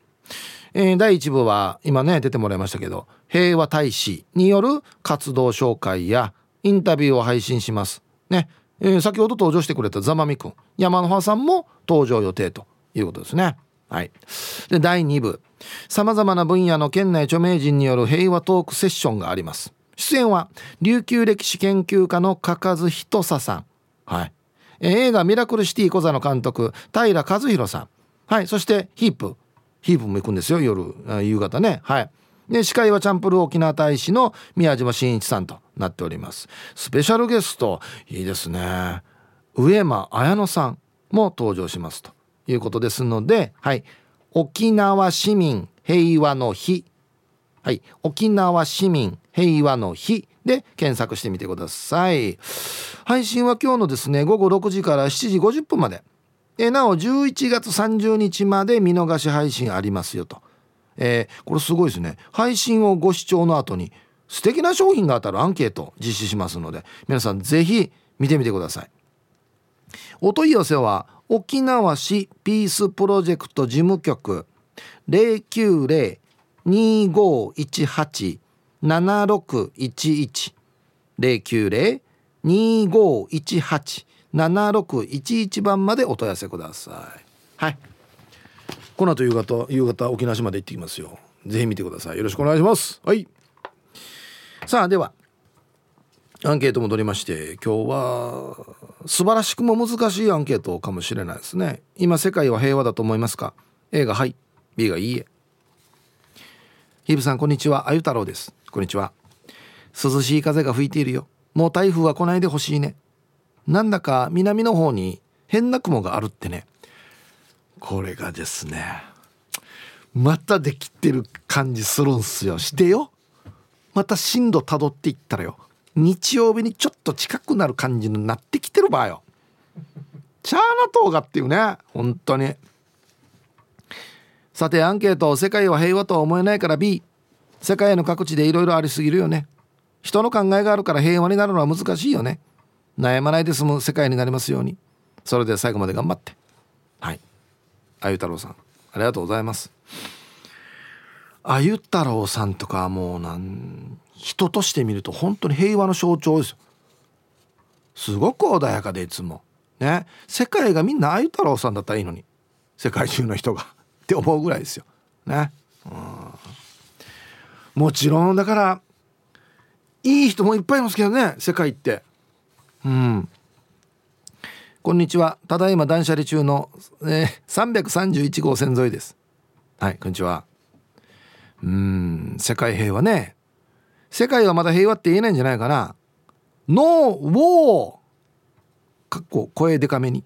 S1: えー第1部は今ね出てもらいましたけど平和大使による活動紹介やインタビューを配信します。ね、えー先ほど登場してくれたザマミくん山野葉さんも登場予定ということですね。はい、で第2部さまざまな分野の県内著名人による平和トークセッションがあります。出演は琉球歴史研究家の加和仁佐さん、はい、映画「ミラクルシティ小座」の監督平和弘さん、はい、そしてヒープ。ヒープも行くんですよ夜夕方ね。はい。で司会はチャンプル沖縄大使の宮島真一さんとなっております。スペシャルゲストいいですね。上間綾乃さんも登場しますと。いうことですのではい。沖縄市民平和の日。はい。沖縄市民平和の日。で検索してみてください。配信は今日のですね午後6時から7時50分まで。えなお11月30日まで見逃し配信ありますよと、えー、これすごいですね。配信をご視聴の後に素敵な商品が当たるアンケート実施しますので皆さんぜひ見てみてください。お問い合わせは沖縄市ピースプロジェクト事務局090-2518-7611 090-2518-7611番までお問い合わせください。はい。この後夕方夕方沖縄市まで行ってきますよ。ぜひ見てください。よろしくお願いします。はい。さあでは。アンケート戻りまして今日は素晴らしくも難しいアンケートかもしれないですね。今世界は平和だと思いますか？A がはい B がいいえ。ヒブさんこんにちは。あゆ太郎です。こんにちは。涼しい風が吹いているよ。もう台風は来ないでほしいね。なんだか南の方に変な雲があるってね。これがですねまたできてる感じするんすよ。してよ。また進路たどっていったらよ。日曜日にちょっと近くなる感じになってきてる場合よ。チャーナ島がっていうね。本当に。さてアンケート「世界は平和とは思えないから B」世界の各地でいろいろありすぎるよね。人の考えがあるから平和になるのは難しいよね。悩まないで済む世界になりますように。それで最後まで頑張って。はい。あゆ太郎さんありがとうございます。あゆ太郎さんとかもうなん人として見ると本当に平和の象徴ですよ。すごく穏やかでいつも。ね。世界がみんなあゆ太郎さんだったらいいのに。世界中の人が。って思うぐらいですよ。ね。うん。もちろんだからいい人もいっぱいいますけどね。世界って。うん。こんにちは。ただいま断捨離中の、えー、331号線沿いです。はいこんにちは。うん。世界平和ね。世界はまだ平和って言えないんじゃないかな。ノーウォーかっこ声でかめに。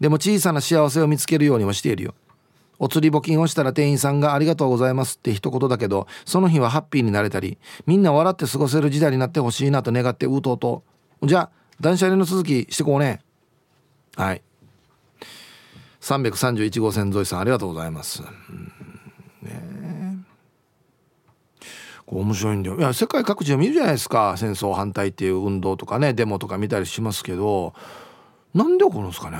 S1: でも小さな幸せを見つけるようにはしているよ。お釣り募金をしたら店員さんがありがとうございますって一言だけどその日はハッピーになれたりみんな笑って過ごせる時代になってほしいなと願ってうとうと。じゃあ断捨離の続きしてこうね。はい。331号線沿いさんありがとうございます、うん、ね。こう面白いんだよ。いや世界各地で見るじゃないですか。戦争反対っていう運動とかねデモとか見たりしますけどなんで起こるんですかね。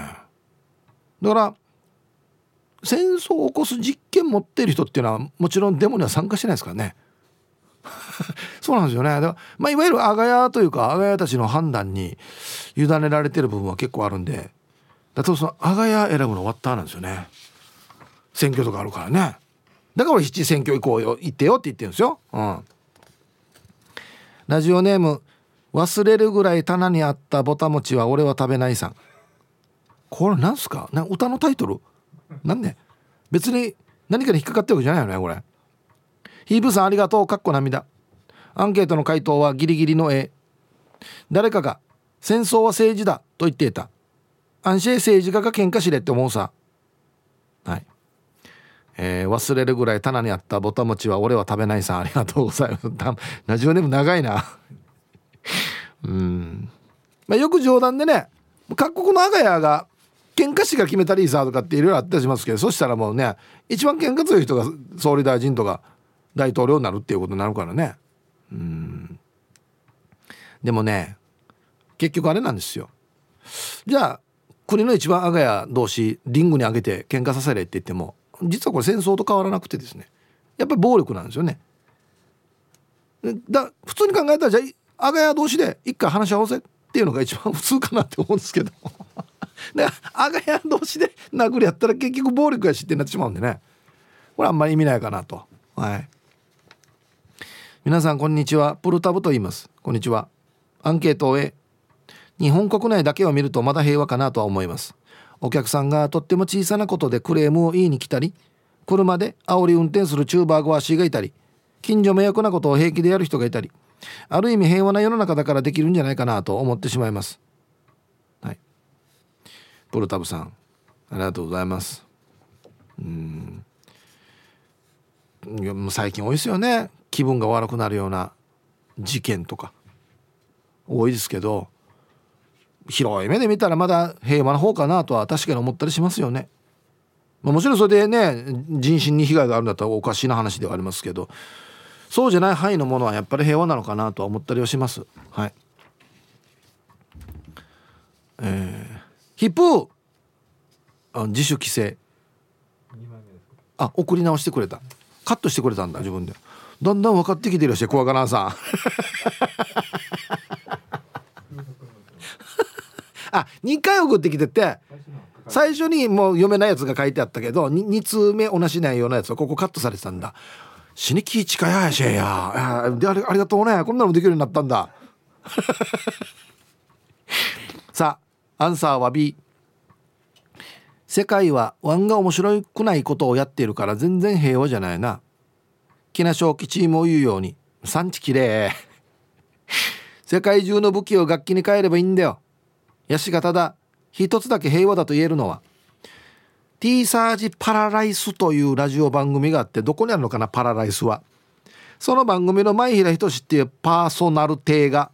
S1: だから戦争を起こす実験持ってる人っていうのはもちろんデモには参加してないですからね。そうなんですよね。だから、まあ、いわゆる阿賀屋というか阿賀屋たちの判断に委ねられてる部分は結構あるんで。だとその阿賀屋選ぶの終わったなんですよね。選挙とかあるからね。だから七選挙行こうよ行ってよって言ってるんですよ、うん、ラジオネーム忘れるぐらい棚にあったぼたもちは俺は食べないさん。これなんすか？な歌のタイトル？なんで？別に何かに引っかかってるわけじゃないよねこれ。ヒーブさんありがとうかっこ涙。アンケートの回答はギリギリの A 誰かが戦争は政治だと言っていた。安心政治家が喧嘩しれって思うさ。えー、忘れるぐらい棚にあったぼたもちは俺は食べないさんありがとうございます。ラジオネーム長いな。うん。まあよく冗談でね各国のアガヤが喧嘩師が決めたりさとかっていろいろあったりしますけどそしたらもうね一番喧嘩強い人が総理大臣とか大統領になるっていうことになるからね。うん。でもね結局あれなんですよ。じゃあ国の一番阿賀や同士リングに上げて喧嘩させれって言っても実はこれ戦争と変わらなくてですねやっぱり暴力なんですよね。だ普通に考えたらじゃあ阿賀や同士で一回話し合わせっていうのが一番普通かなって思うんですけど でアガヤ同士で殴りやったら結局暴力やしってなってしまうんでね。これあんまり意味ないかなと。はい。皆さんこんにちは。プルタブと言います。こんにちは。アンケートを終え日本国内だけを見るとまだ平和かなとは思います。お客さんがとっても小さなことでクレームを言いに来たり車で煽り運転するチューバーゴアシーがいたり近所迷惑なことを平気でやる人がいたりある意味平和な世の中だからできるんじゃないかなと思ってしまいます。はい。プルタブさんありがとうございます。うん。いやもう最近多いですよね。気分が悪くなるような事件とか。多いですけど広い目で見たらまだ平和な方かなとは確かに思ったりしますよね。まあ、もちろんそれでね人身に被害があるんだったらおかしいな話ではありますけどそうじゃない範囲のものはやっぱり平和なのかなとは思ったりはします。はい。えー、ヒップあ自主規制あ送り直してくれたカットしてくれたんだ自分でだんだん分かってきてるし怖がらんさん あ2回送ってきてて最初にもう読めないやつが書いてあったけど 2, 2通目同じ内容のやつはここカットされてたんだ。死に気近やしや。でありありがとうね。こんなのできるようになったんだ。さあアンサーは B 世界はワンが面白くないことをやっているから全然平和じゃないな。木梨正チームを言うように。産地きれい。世界中の武器を楽器に変えればいいんだよ。ヤシがただ一つだけ平和だと言えるのは T サージパラライスというラジオ番組があってどこにあるのかなパラライスは。その番組の前平仁っていうパーソナル亭が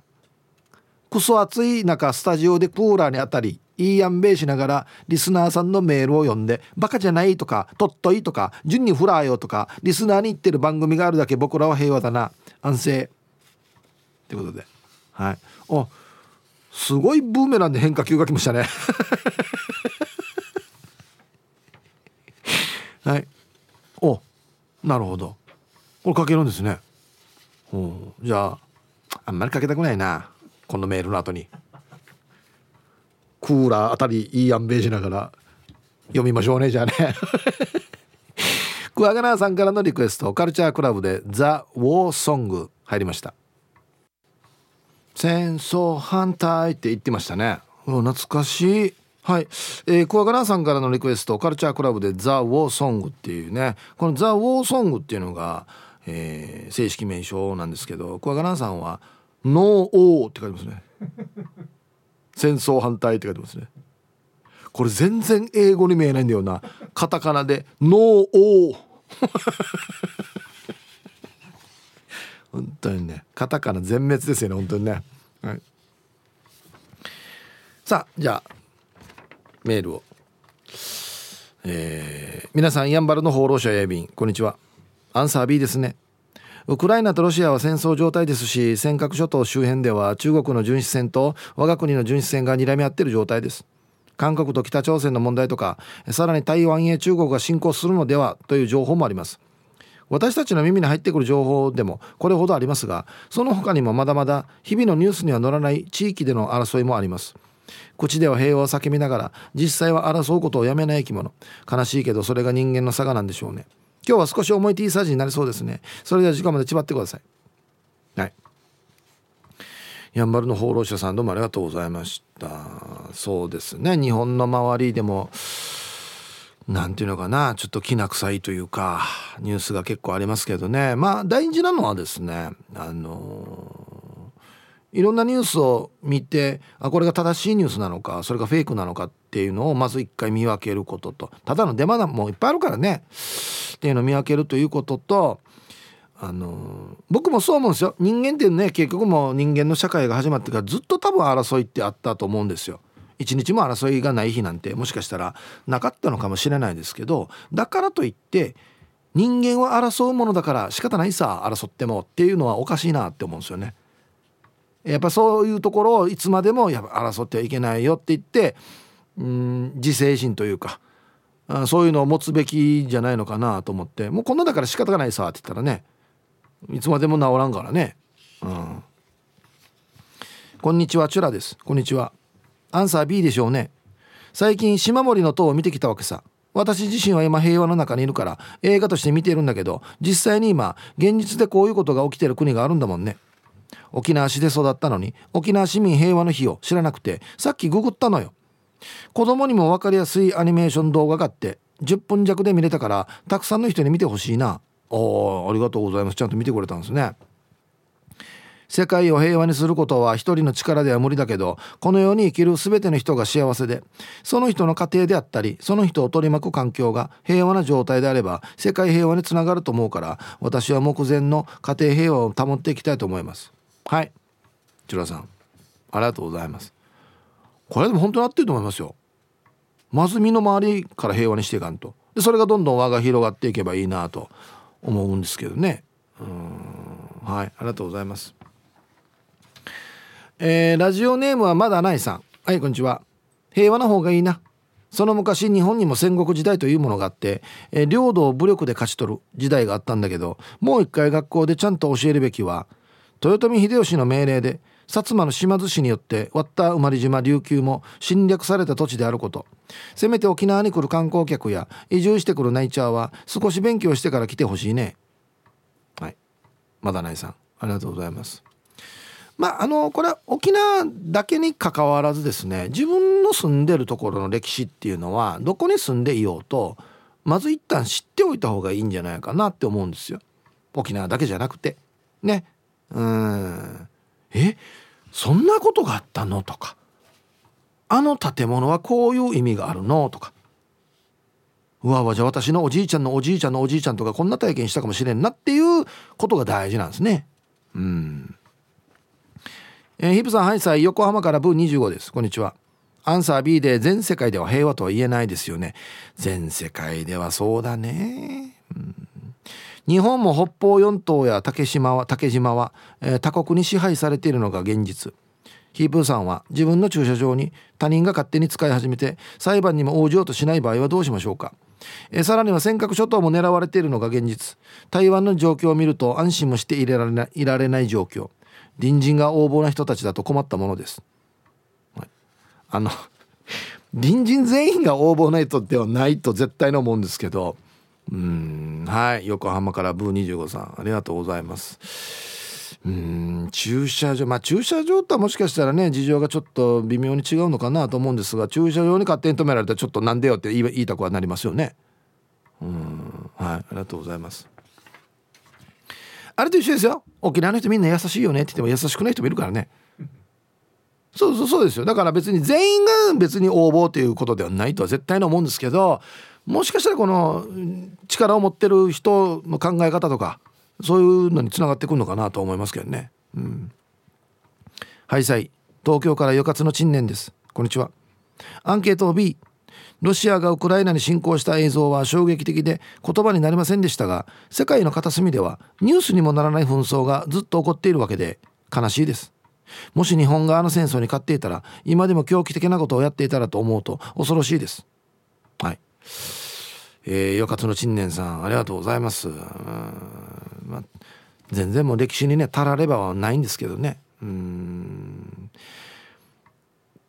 S1: クソ暑い中スタジオでクーラーに当たりいいやんべいしながらリスナーさんのメールを読んでバカじゃないとかとっといとか順にフラーよとかリスナーに言ってる番組があるだけ僕らは平和だな。安静。ということで。はい。おすごいブーメランで変化球が来ましたね。はい。おなるほど。これかけるんですね。じゃああんまりかけたくないな。このメールの後に。クーラーあたりいいアンベージながら読みましょうねじゃあね。クワガナーさんからのリクエストカルチャークラブでザ・ウォーソング入りました。戦争反対って言ってましたね。懐かしい。はい、えー、クワガナーさんからのリクエストカルチャークラブでザ・ウォーソングっていうね。このザ・ウォーソングっていうのが、えー、正式名称なんですけどクワガナーさんはノーウォーって書いてますね。戦争反対って書いてますね。これ全然英語に見えないんだよな。カタカナでノーオー本当にねカタカナ全滅ですよね本当にね、はい、さあじゃあメールを。えー、皆さんやんばるの放浪者やびんこんにちは。アンサー B ですね。ウクライナとロシアは戦争状態ですし尖閣諸島周辺では中国の巡視船と我が国の巡視船が睨み合っている状態です。韓国と北朝鮮の問題とかさらに台湾へ中国が侵攻するのではという情報もあります。私たちの耳に入ってくる情報でもこれほどありますがその他にもまだまだ日々のニュースには載らない地域での争いもあります。口では平和を叫びながら実際は争うことをやめない生き物悲しいけどそれが人間の差がなんでしょうね。今日は少し重い T サージになりそうですね。それでは時間まで縛ってください。はい。やんばるの放浪者さんどうもありがとうございました。そうですね。日本の周りでも何て言うのかなちょっときな臭いというかニュースが結構ありますけどねまあ大事なのはですねあのいろんなニュースを見てあこれが正しいニュースなのかそれがフェイクなのかっていうのをまず一回見分けることとただのデマもいっぱいあるからねっていうのを見分けるということとあの僕もそう思うんですよ人間ってね結局もう人間の社会が始まってからずっと多分争いってあったと思うんですよ。一日も争いがない日なんてもしかしたらなかったのかもしれないですけどだからといって人間は争うものだから仕方ないさ争ってもっていうのはおかしいなって思うんですよね。やっぱそういうところをいつまでもやっぱ争ってはいけないよって言ってうん自制心というかそういうのを持つべきじゃないのかなと思ってもうこんなだから仕方がないさって言ったらねいつまでも治らんからね。うん、こんにちはチュラです。こんにちは。アンサー B でしょうね。最近島森の塔を見てきたわけさ。私自身は今平和の中にいるから映画として見ているんだけど実際に今現実でこういうことが起きてる国があるんだもんね。沖縄市で育ったのに沖縄市民平和の日を知らなくてさっきググったのよ。子供にも分かりやすいアニメーション動画があって10分弱で見れたからたくさんの人に見てほしいな。おありがとうございます。ちゃんと見てくれたんですね。世界を平和にすることは一人の力では無理だけどこの世に生きる全ての人が幸せでその人の家庭であったりその人を取り巻く環境が平和な状態であれば世界平和につながると思うから私は目前の家庭平和を保っていきたいと思います。はい。チュラさんありがとうございます。これでも本当に合ってると思いますよ。まず身の回りから平和にしていかんと。でそれがどんどん輪が広がっていけばいいなと思うんですけどね。うん。はい。ありがとうございます。えー、ラジオネームはまだないさん。はいこんにちは。平和な方がいいな。その昔日本にも戦国時代というものがあって、えー、領土を武力で勝ち取る時代があったんだけどもう一回学校でちゃんと教えるべきは豊臣秀吉の命令で薩摩の島津氏によって割った生まれ島琉球も侵略された土地であること。せめて沖縄に来る観光客や移住してくるナイチャーは少し勉強してから来てほしいね。はい。まだないさんありがとうございます。まああのこれは沖縄だけにかかわらずですね自分の住んでるところの歴史っていうのはどこに住んでいようとまず一旦知っておいた方がいいんじゃないかなって思うんですよ。沖縄だけじゃなくて。ね。うん。え？そんなことがあったの？とか。あの建物はこういう意味があるの？とか。うわわじゃあ私のおじいちゃんのおじいちゃんのおじいちゃんとかこんな体験したかもしれんなっていうことが大事なんですね。うん。えー、ヒプさん、ハイサイ、横浜からブー25です。こんにちは。アンサー B で全世界では平和とは言えないですよね。全世界ではそうだね。うん、日本も北方四島や竹島は、竹島は、えー、他国に支配されているのが現実。ヒープーさんは自分の駐車場に他人が勝手に使い始めて裁判にも応じようとしない場合はどうしましょうかえさらには尖閣諸島も狙われているのが現実台湾の状況を見ると安心もしていられないいられない状況隣人が横暴な人たちだと困ったものです。はい。あの 隣人全員が横暴な人ではないと絶対に思うんですけど。うんはい。横浜からブー25さんありがとうございます。うん駐車場まあ駐車場とはもしかしたらね事情がちょっと微妙に違うのかなと思うんですが駐車場に勝手に止められたらちょっとなんでよって言いたくはなりますよね。うんはい。ありがとうございます。あれと一緒ですよ。沖縄の人みんな優しいよねって言っても優しくない人もいるからね。そうそうそうですよ。だから別に全員が別に応募ということではないとは絶対に思うんですけどもしかしたらこの力を持ってる人の考え方とかそういうのにつながってくるのかなと思いますけどね。うん。はいさい。東京からよかつの陳年です。こんにちは。アンケート B ロシアがウクライナに侵攻した映像は衝撃的で言葉になりませんでしたが世界の片隅ではニュースにもならない紛争がずっと起こっているわけで悲しいです。もし日本側の戦争に勝っていたら今でも狂気的なことをやっていたらと思うと恐ろしいです。はい。えー、よかつの陳年さんありがとうございます。まあ、全然もう歴史にね足らればはないんですけどね。うん。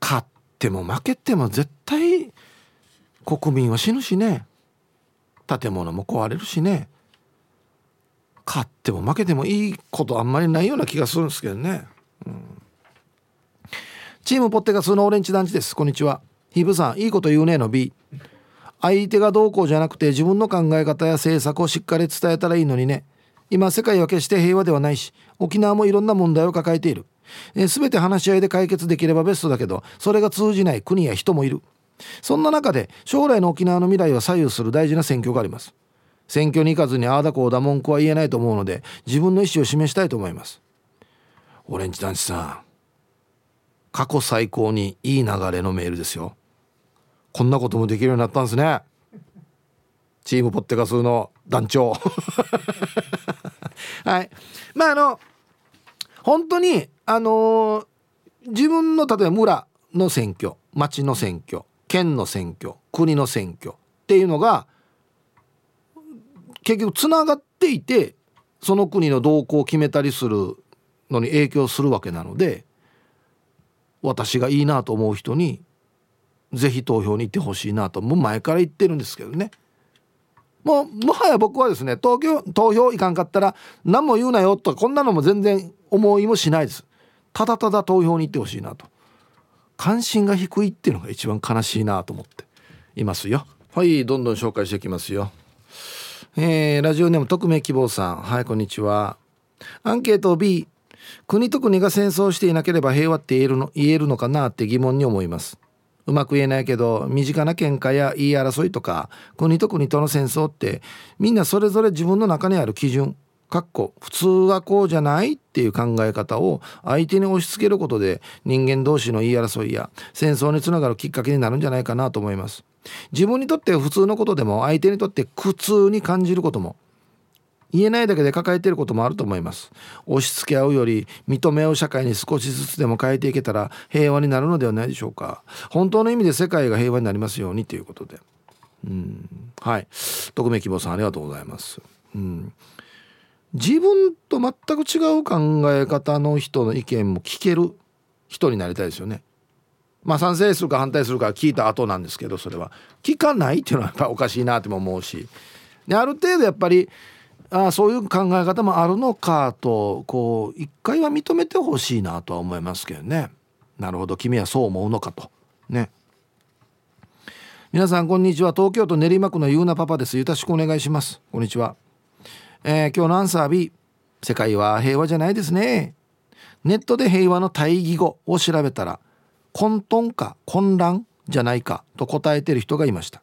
S1: 勝っても負けても絶対国民は死ぬしね。建物も壊れるしね。勝っても負けてもいいことあんまりないような気がするんですけどね、うん、チームポッテガスのオレンジ団地です。こんにちは。ヒブさんいいこと言うねの B 相手がどうこうじゃなくて自分の考え方や政策をしっかり伝えたらいいのにね。今世界は決して平和ではないし沖縄もいろんな問題を抱えている。え全て話し合いで解決できればベストだけどそれが通じない国や人もいる。そんな中で将来の沖縄の未来を左右する大事な選挙があります。選挙に行かずにああだこうだ文句は言えないと思うので自分の意思を示したいと思います。オレンジ男子さん過去最高にいい流れのメールですよ。こんなこともできるようになったんですね。チームポッテガスの団長。はい。まああの本当にあのー、自分の例えば村の選挙町の選挙県の選挙国の選挙っていうのが結局つながっていてその国の動向を決めたりするのに影響するわけなので私がいいなと思う人に是非投票に行ってほしいなともう前から言ってるんですけどね。もうもはや僕はですね投票投票いかんかったら何も言うなよとかこんなのも全然思いもしないです。ただただ投票に行ってほしいなと。関心が低いっていうのが一番悲しいなと思って。いますよ。はいどんどん紹介していきますよ。えー、ラジオネーム匿名希望さん。はいこんにちは。アンケート B 国と国が戦争していなければ平和って言えるの言えるのかなって疑問に思います。うまく言えないけど身近な喧嘩や言い争いとか国と国との戦争ってみんなそれぞれ自分の中にある基準かっこ普通はこうじゃないっていう考え方を相手に押し付けることで人間同士の言い争いや戦争につながるきっかけになるんじゃないかなと思います。自分にとって普通のことでも相手にとって苦痛に感じることも言えないだけで抱えていることもあると思います。押し付け合うより認め合う社会に少しずつでも変えていけたら平和になるのではないでしょうか。本当の意味で世界が平和になりますようにということで。うん。はい。匿名希望さんありがとうございます。うん。自分と全く違う考え方の人の意見も聞ける人になりたいですよね。まあ賛成するか反対するか聞いた後なんですけどそれは。聞かないっていうのはやっぱおかしいなっても思うし。である程度やっぱりあそういう考え方もあるのかとこう一回は認めてほしいなとは思いますけどね。なるほど君はそう思うのかと。ね。皆さんこんにちは。東京都練馬区のゆうなパパです。よろしくお願いします。こんにちは、えー、今日のアンサー B 世界は平和じゃないですね。ネットで平和の対義語を調べたら混沌か混乱じゃないかと答えてる人がいました。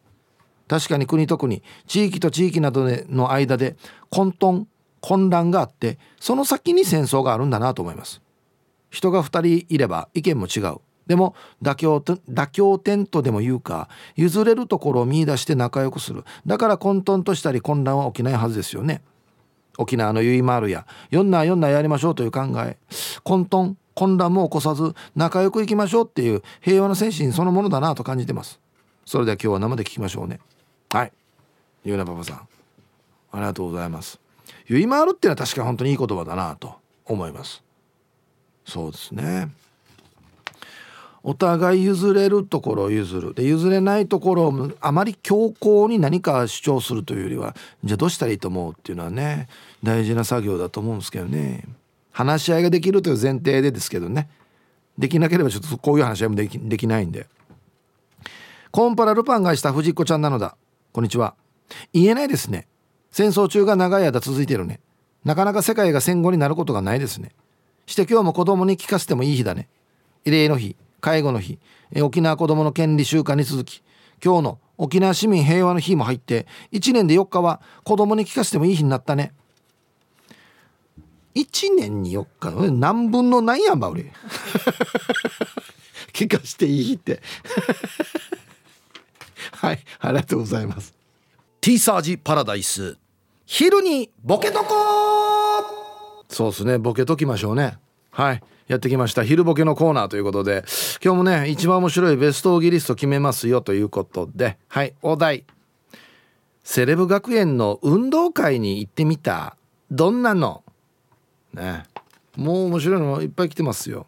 S1: 確かに国と国地域と地域などの間で混沌混乱があってその先に戦争があるんだなと思います。人が2人いれば意見も違う。でも妥協妥協点とでも言うか譲れるところを見いだして仲良くする。だから混沌としたり混乱は起きないはずですよね。沖縄のゆいまるや。4な4なやりましょうという考え。混沌混乱も起こさず仲良くいきましょうっていう平和の精神そのものだなと感じてます。それでは今日は生で聞きましょうね。はい。ゆうなパパさん。ありがとうございます。ゆいまるっていうのは確か本当にいい言葉だなと思います。そうですね。お互い譲れるところを譲る。で譲れないところをあまり強硬に何か主張するというよりはじゃあどうしたらいいと思うっていうのはね大事な作業だと思うんですけどね。話し合いができるという前提でですけどね。できなければちょっとこういう話し合いもできできないんで。コンパラルパンがした藤子ちゃんなのだ。こんにちは。言えないですね。戦争中が長い間続いてるね。なかなか世界が戦後になることがないですね。して今日も子供に聞かせてもいい日だね。慰霊の日。介護の日沖縄子どもの権利週間に続き今日の沖縄市民平和の日も入って1年で4日は子供に聞かせてもいい日になったね。1年に4日？何分の何やんば俺。聞かしていいって。はいありがとうございます。T サージパラダイス。昼にボケとこそうですねボケときましょうねはい。やってきました。昼ボケのコーナーということで。今日もね一番面白いベストオギリスト決めますよということで。はいお題。セレブ学園の運動会に行ってみた。どんなの？ね。もう面白いのいっぱい来てますよ。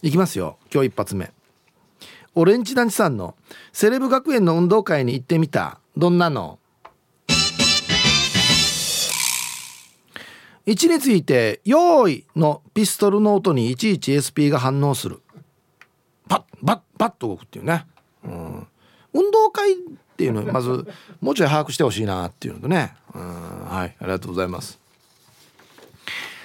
S1: いきますよ。今日一発目。オレンジ団地さんの。セレブ学園の運動会に行ってみた。どんなの？1について「用意」のピストルの音にいちいち SP が反応する。パッバッバッと動くっていうね、うん、運動会っていうのをまずもうちょい把握してほしいなっていうのとね、うん、はい。ありがとうございます。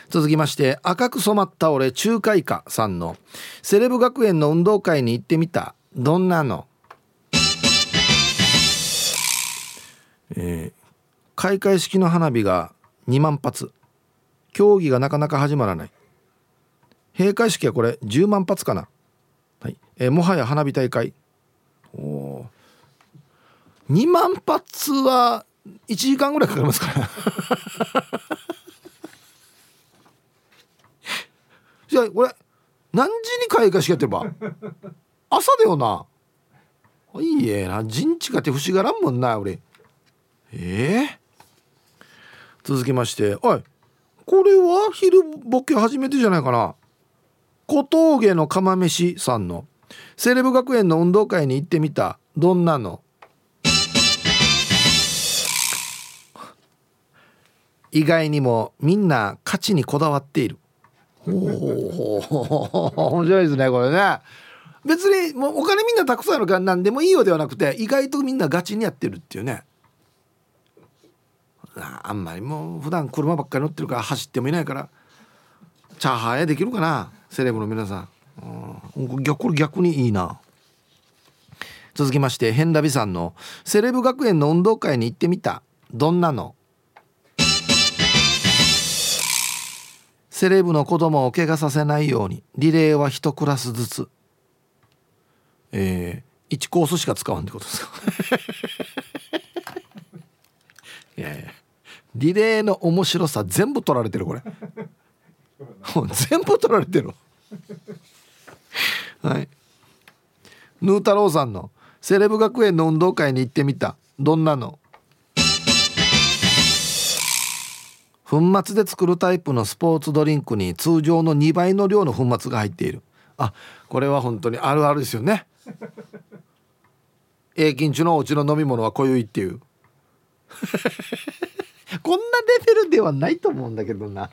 S1: 続きまして赤く染まった俺中華以下さんのセレブ学園の運動会に行ってみた。どんなの？えー、開会式の花火が2万発。競技がなかなか始まらない。閉会式はこれ10万発かな、はい。えー、もはや花火大会。お2万発は1時間ぐらいかかりますから。じゃあこれ何時に開会式やってれば？朝だよな。いいえな。陣地かって不思議がらんもんな俺。ええー、続きまして。おい。これは昼ボケ初めてじゃないかな。小峠の釜飯さんの。セレブ学園の運動会に行ってみた。どんなの？意外にもみんな勝ちにこだわっている。おお面白いですねこれね。別にもうお金みんなたくさんあるから何でもいいよではなくて意外とみんなガチにやってるっていうねあんまりもう普段車ばっかり乗ってるから走ってもいないからチャーハンやできるかなセレブの皆さん、うん、逆これ逆にいいな。続きましてヘンラビさんの「セレブ学園の運動会に行ってみた。どんなの?」セレブの子供を怪我させないようにリレーは1クラスずつ。えー、1コースしか使わんってことですか？いやいや。リレーの面白さ全部取られてるこれ。もう全部取られてる。はい。ヌー太郎さんのセレブ学園の運動会に行ってみた。どんなの？粉末で作るタイプのスポーツドリンクに通常の2倍の量の粉末が入っている。あこれは本当にあるあるですよね。永金中のうちの飲み物は濃ゆいっていう。こんなレベルではないと思うんだけどな。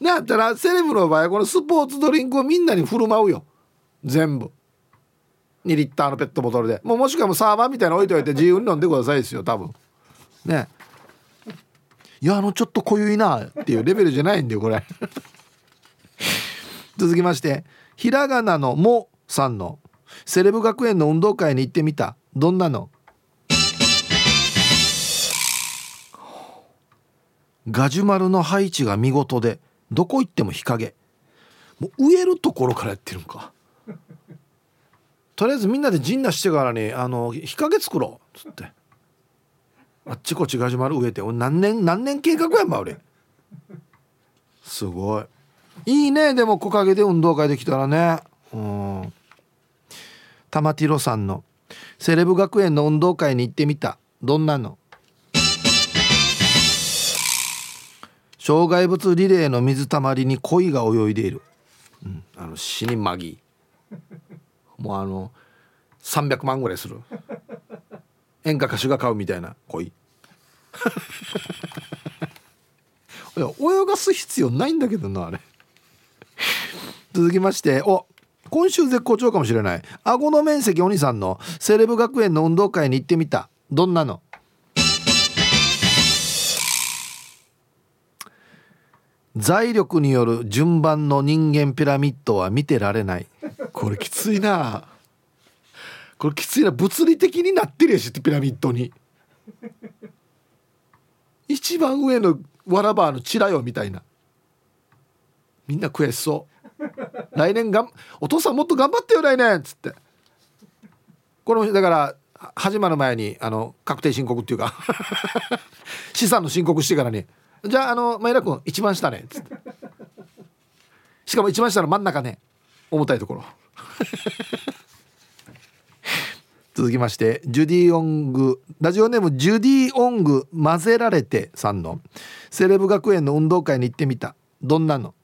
S1: なったらセレブの場合はこのスポーツドリンクをみんなに振る舞うよ。全部。2リッターのペットボトルで。もうもしくはもうサーバーみたいなの置いといて自由に飲んでくださいですよ多分。ね。いやあのちょっと濃ゆいなっていうレベルじゃないんだよこれ。続きましてひらがなの「も」さんの「セレブ学園の運動会に行ってみた。どんなの?」ガジュマルの配置が見事でどこ行っても日陰。もう植えるところからやってるんか。とりあえずみんなで陣なしてからにあの日陰作ろう。っつって。あっちこっちガジュマル植えて何年何年計画やんば俺すごい。いいねでも木陰で運動会できたらね。うん。玉ティロさんの「セレブ学園の運動会に行ってみた。どんなの?」障害物リレーの水たまりに鯉が泳いでいる、うん、あの死にまぎ もうあの300万ぐらいする。演歌歌手が買うみたいな鯉 いや泳がす必要ないんだけどなあれ。続きましてお今週絶好調かもしれない。顎の面積お兄さんの。セレブ学園の運動会に行ってみた。どんなの？財力による順番の人間ピラミッドは見てられない。これきついな。これきついな。物理的になってるやしピラミッドに。一番上のわらばのチラよみたいな。みんな悔しそう。来年がんお父さんもっと頑張ってよ来年っつって。このだから始まる前にあの確定申告っていうか。資産の申告してからに。じゃああの前田君一番下ね」つって。しかも一番下の真ん中ね重たいところ。続きましてジュディ・オング。ラジオネームジュディ・オング混ぜられてさんの。セレブ学園の運動会に行ってみた。どんなの？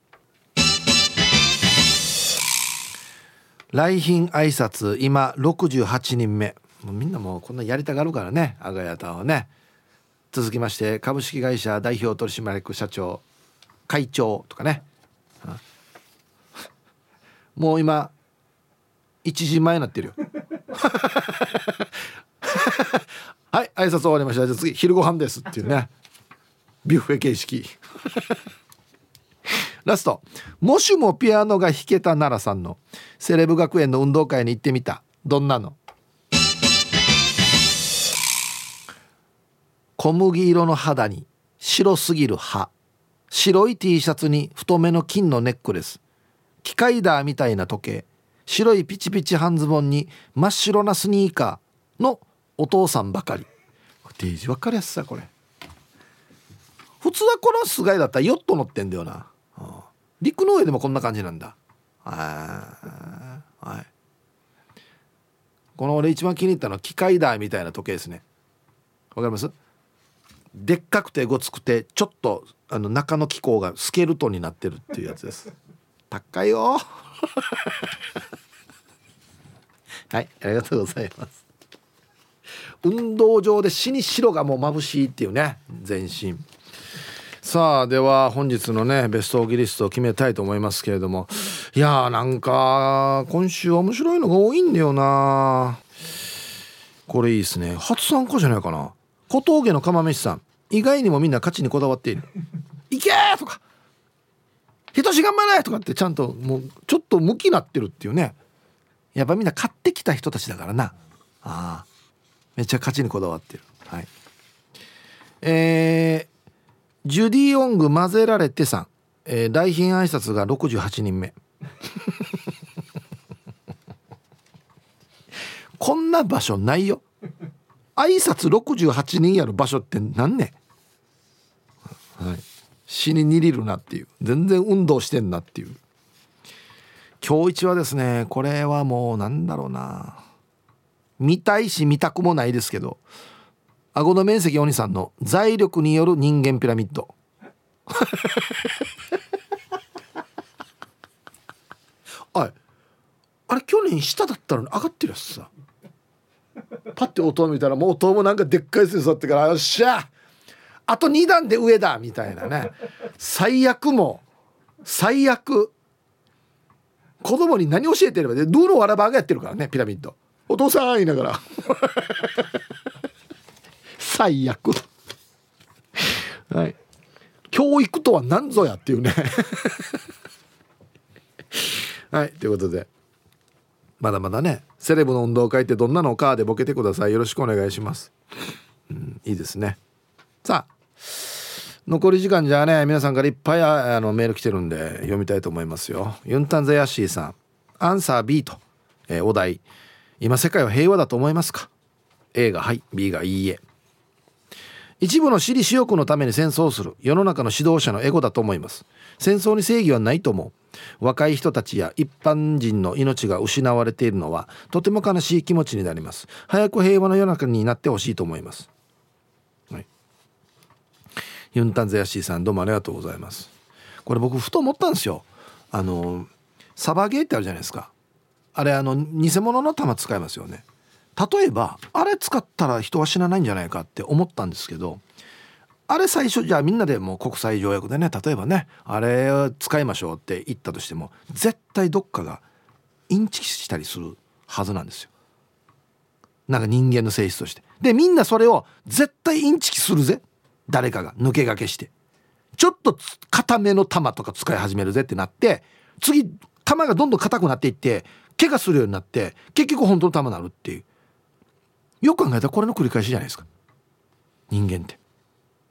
S1: 来賓挨拶今68人目。もうみんなもうこんなやりたがるからね阿賀屋タはね。続きまして株式会社代表取締役社長会長とかね、もう今1時前になってるよ。はい挨拶終わりました。じゃあ次昼ご飯ですっていうね。ビュッフェ形式。ラスト。もしもピアノが弾けた奈良さんのセレブ学園の運動会に行ってみた。どんなの？小麦色の肌に白すぎる歯。白い T シャツに太めの金のネックレス。機械ダーみたいな時計。白いピチピチ半ズボンに真っ白なスニーカーのお父さんばかり。デージ分かりやすさこれ。普通はこの菅井だったらヨット乗ってんだよな、陸の上でもこんな感じなんだ。はい。この俺一番気に入ったのは機械ダーみたいな時計ですね。わかります？でっかくてごつくてちょっとあの中の機構がスケルトンになってるっていうやつです。高いよ。はいありがとうございます。運動場で死に白がもう眩しいっていうね全身。さあでは本日のねベストオギリストを決めたいと思いますけれども。いやーなんか今週面白いのが多いんだよな。これいいですね。初参加じゃないかな。小峠の釜飯さん意外にもみんな勝ちにこだわっている「いけ!」とか「人し頑張れ!」とかってちゃんともうちょっと向きなってるっていうね。やっぱみんな買ってきた人たちだからな。ああ。めっちゃ勝ちにこだわってる。はい。えー、ジュディ・オング混ぜられてさん、えー、来賓挨拶が68人目。こんな場所ないよ挨拶68人やる場所って何ねはい。死ににりるなっていう。全然運動してんなっていう。今日一はですねこれはもうなんだろうな。見たいし見たくもないですけど顎の面積お兄さんの財力による人間ピラミッド。あい。あれ去年下だったのに上がってるやつさ。パッて音を見たらもう音もなんかでっかい水座ってからよっしゃあと2段で上だみたいなね。最悪も最悪子供に何教えてればでドゥーのわらばがやってるからねピラミッド。お父さん言いながら。最悪はい。教育とは何ぞやっていうね。はいということで。まだまだねセレブの運動会ってどんなのかでボケてください。よろしくお願いします、うん、いいですね。さあ残り時間じゃあね皆さんからいっぱいあのメール来てるんで読みたいと思いますよ。ユンタンザヤッシーさん。アンサー B と、えー、お題。今世界は平和だと思いますか？A がはい B がいいえ。一部の私利私欲のために戦争する。世の中の指導者のエゴだと思います。戦争に正義はないと思う。若い人たちや一般人の命が失われているのはとても悲しい気持ちになります。早く平和の世の中になってほしいと思います。はい。ユンタンゼヤシーさんどうもありがとうございます。これ僕ふと思ったんですよ。あのサバゲーってあるじゃないですか。あれあの偽物の弾使いますよね。例えばあれ使ったら人は死なないんじゃないかって思ったんですけどあれ最初じゃあみんなでもう国際条約でね例えばねあれを使いましょうって言ったとしても絶対どっかがインチキしたりするはずなんですよ。なんか人間の性質として。でみんなそれを絶対インチキするぜ誰かが抜け駆けしてちょっと固めの弾とか使い始めるぜってなって次弾がどんどん硬くなっていって怪我するようになって結局本当の弾になるっていうよく考えたらこれの繰り返しじゃないですか。人間って。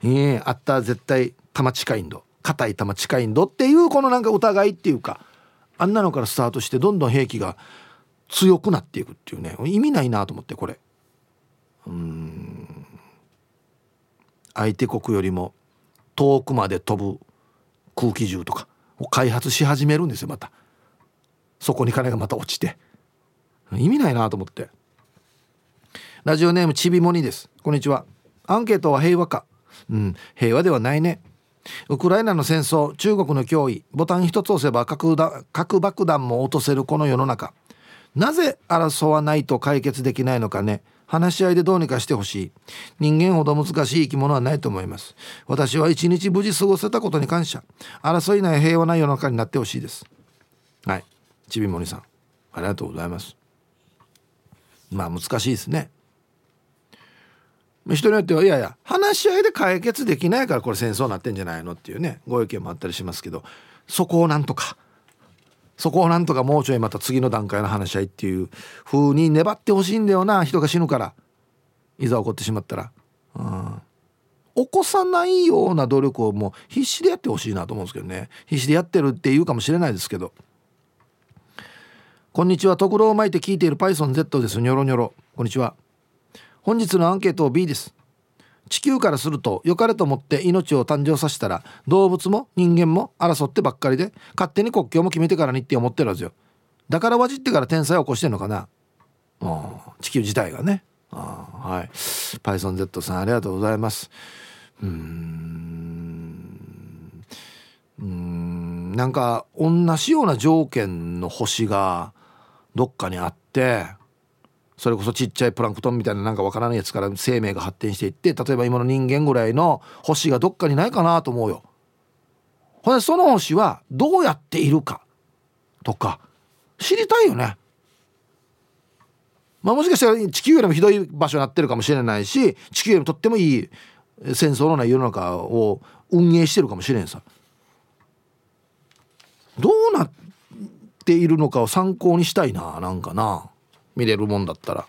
S1: ええー、あった絶対玉近いんど。硬い玉近いんどっていうこのなんか疑いっていうかあんなのからスタートしてどんどん兵器が強くなっていくっていうね。意味ないなと思ってこれ。うん。相手国よりも遠くまで飛ぶ空気銃とかを開発し始めるんですよまた。そこに金がまた落ちて。意味ないなと思って。ラジオネームちびもにです。こんにちは。アンケートは平和か。うん平和ではないね。ウクライナの戦争中国の脅威。ボタン一つ押せば核だ核爆弾も落とせるこの世の中。なぜ争わないと解決できないのかね。話し合いでどうにかしてほしい。人間ほど難しい生き物はないと思います。私は一日無事過ごせたことに感謝。争いない平和な世の中になってほしいです。はい。ちびもりさん。ありがとうございます。まあ難しいですね。人によってはいやいや話し合いで解決できないからこれ戦争になってんじゃないのっていうねご意見もあったりしますけどそこをなんとかそこをなんとかもうちょいまた次の段階の話し合いっていう風に粘ってほしいんだよな人が死ぬから。いざ起こってしまったら、うん、起こさないような努力をもう必死でやってほしいなと思うんですけどね。必死でやってるっていうかもしれないですけど。こんにちは。ところを巻いて聞いている PythonZ です。ニョロニョロ。こんにちは。本日のアンケートを B です。地球からすると良かれと思って命を誕生させたら動物も人間も争ってばっかりで勝手に国境も決めてからにって思ってるはずよ。だからわじってから天才を起こしてんのかな。地球自体がね。はい。PythonZ さんありがとうございます。うん。うん。なんか同じような条件の星がどっかにあってそれこそちっちゃいプランクトンみたいななんかわからないやつから生命が発展していって例えば今の人間ぐらいの星がどっかにないかなと思うよ。ほんでその星はどうやっているかとか知りたいよね。まあ、もしかしたら地球よりもひどい場所になってるかもしれないし地球よりもとってもいい戦争のない世の中を運営してるかもしれんさどうなっているのかを参考にしたいななんかな見れるもんだったら。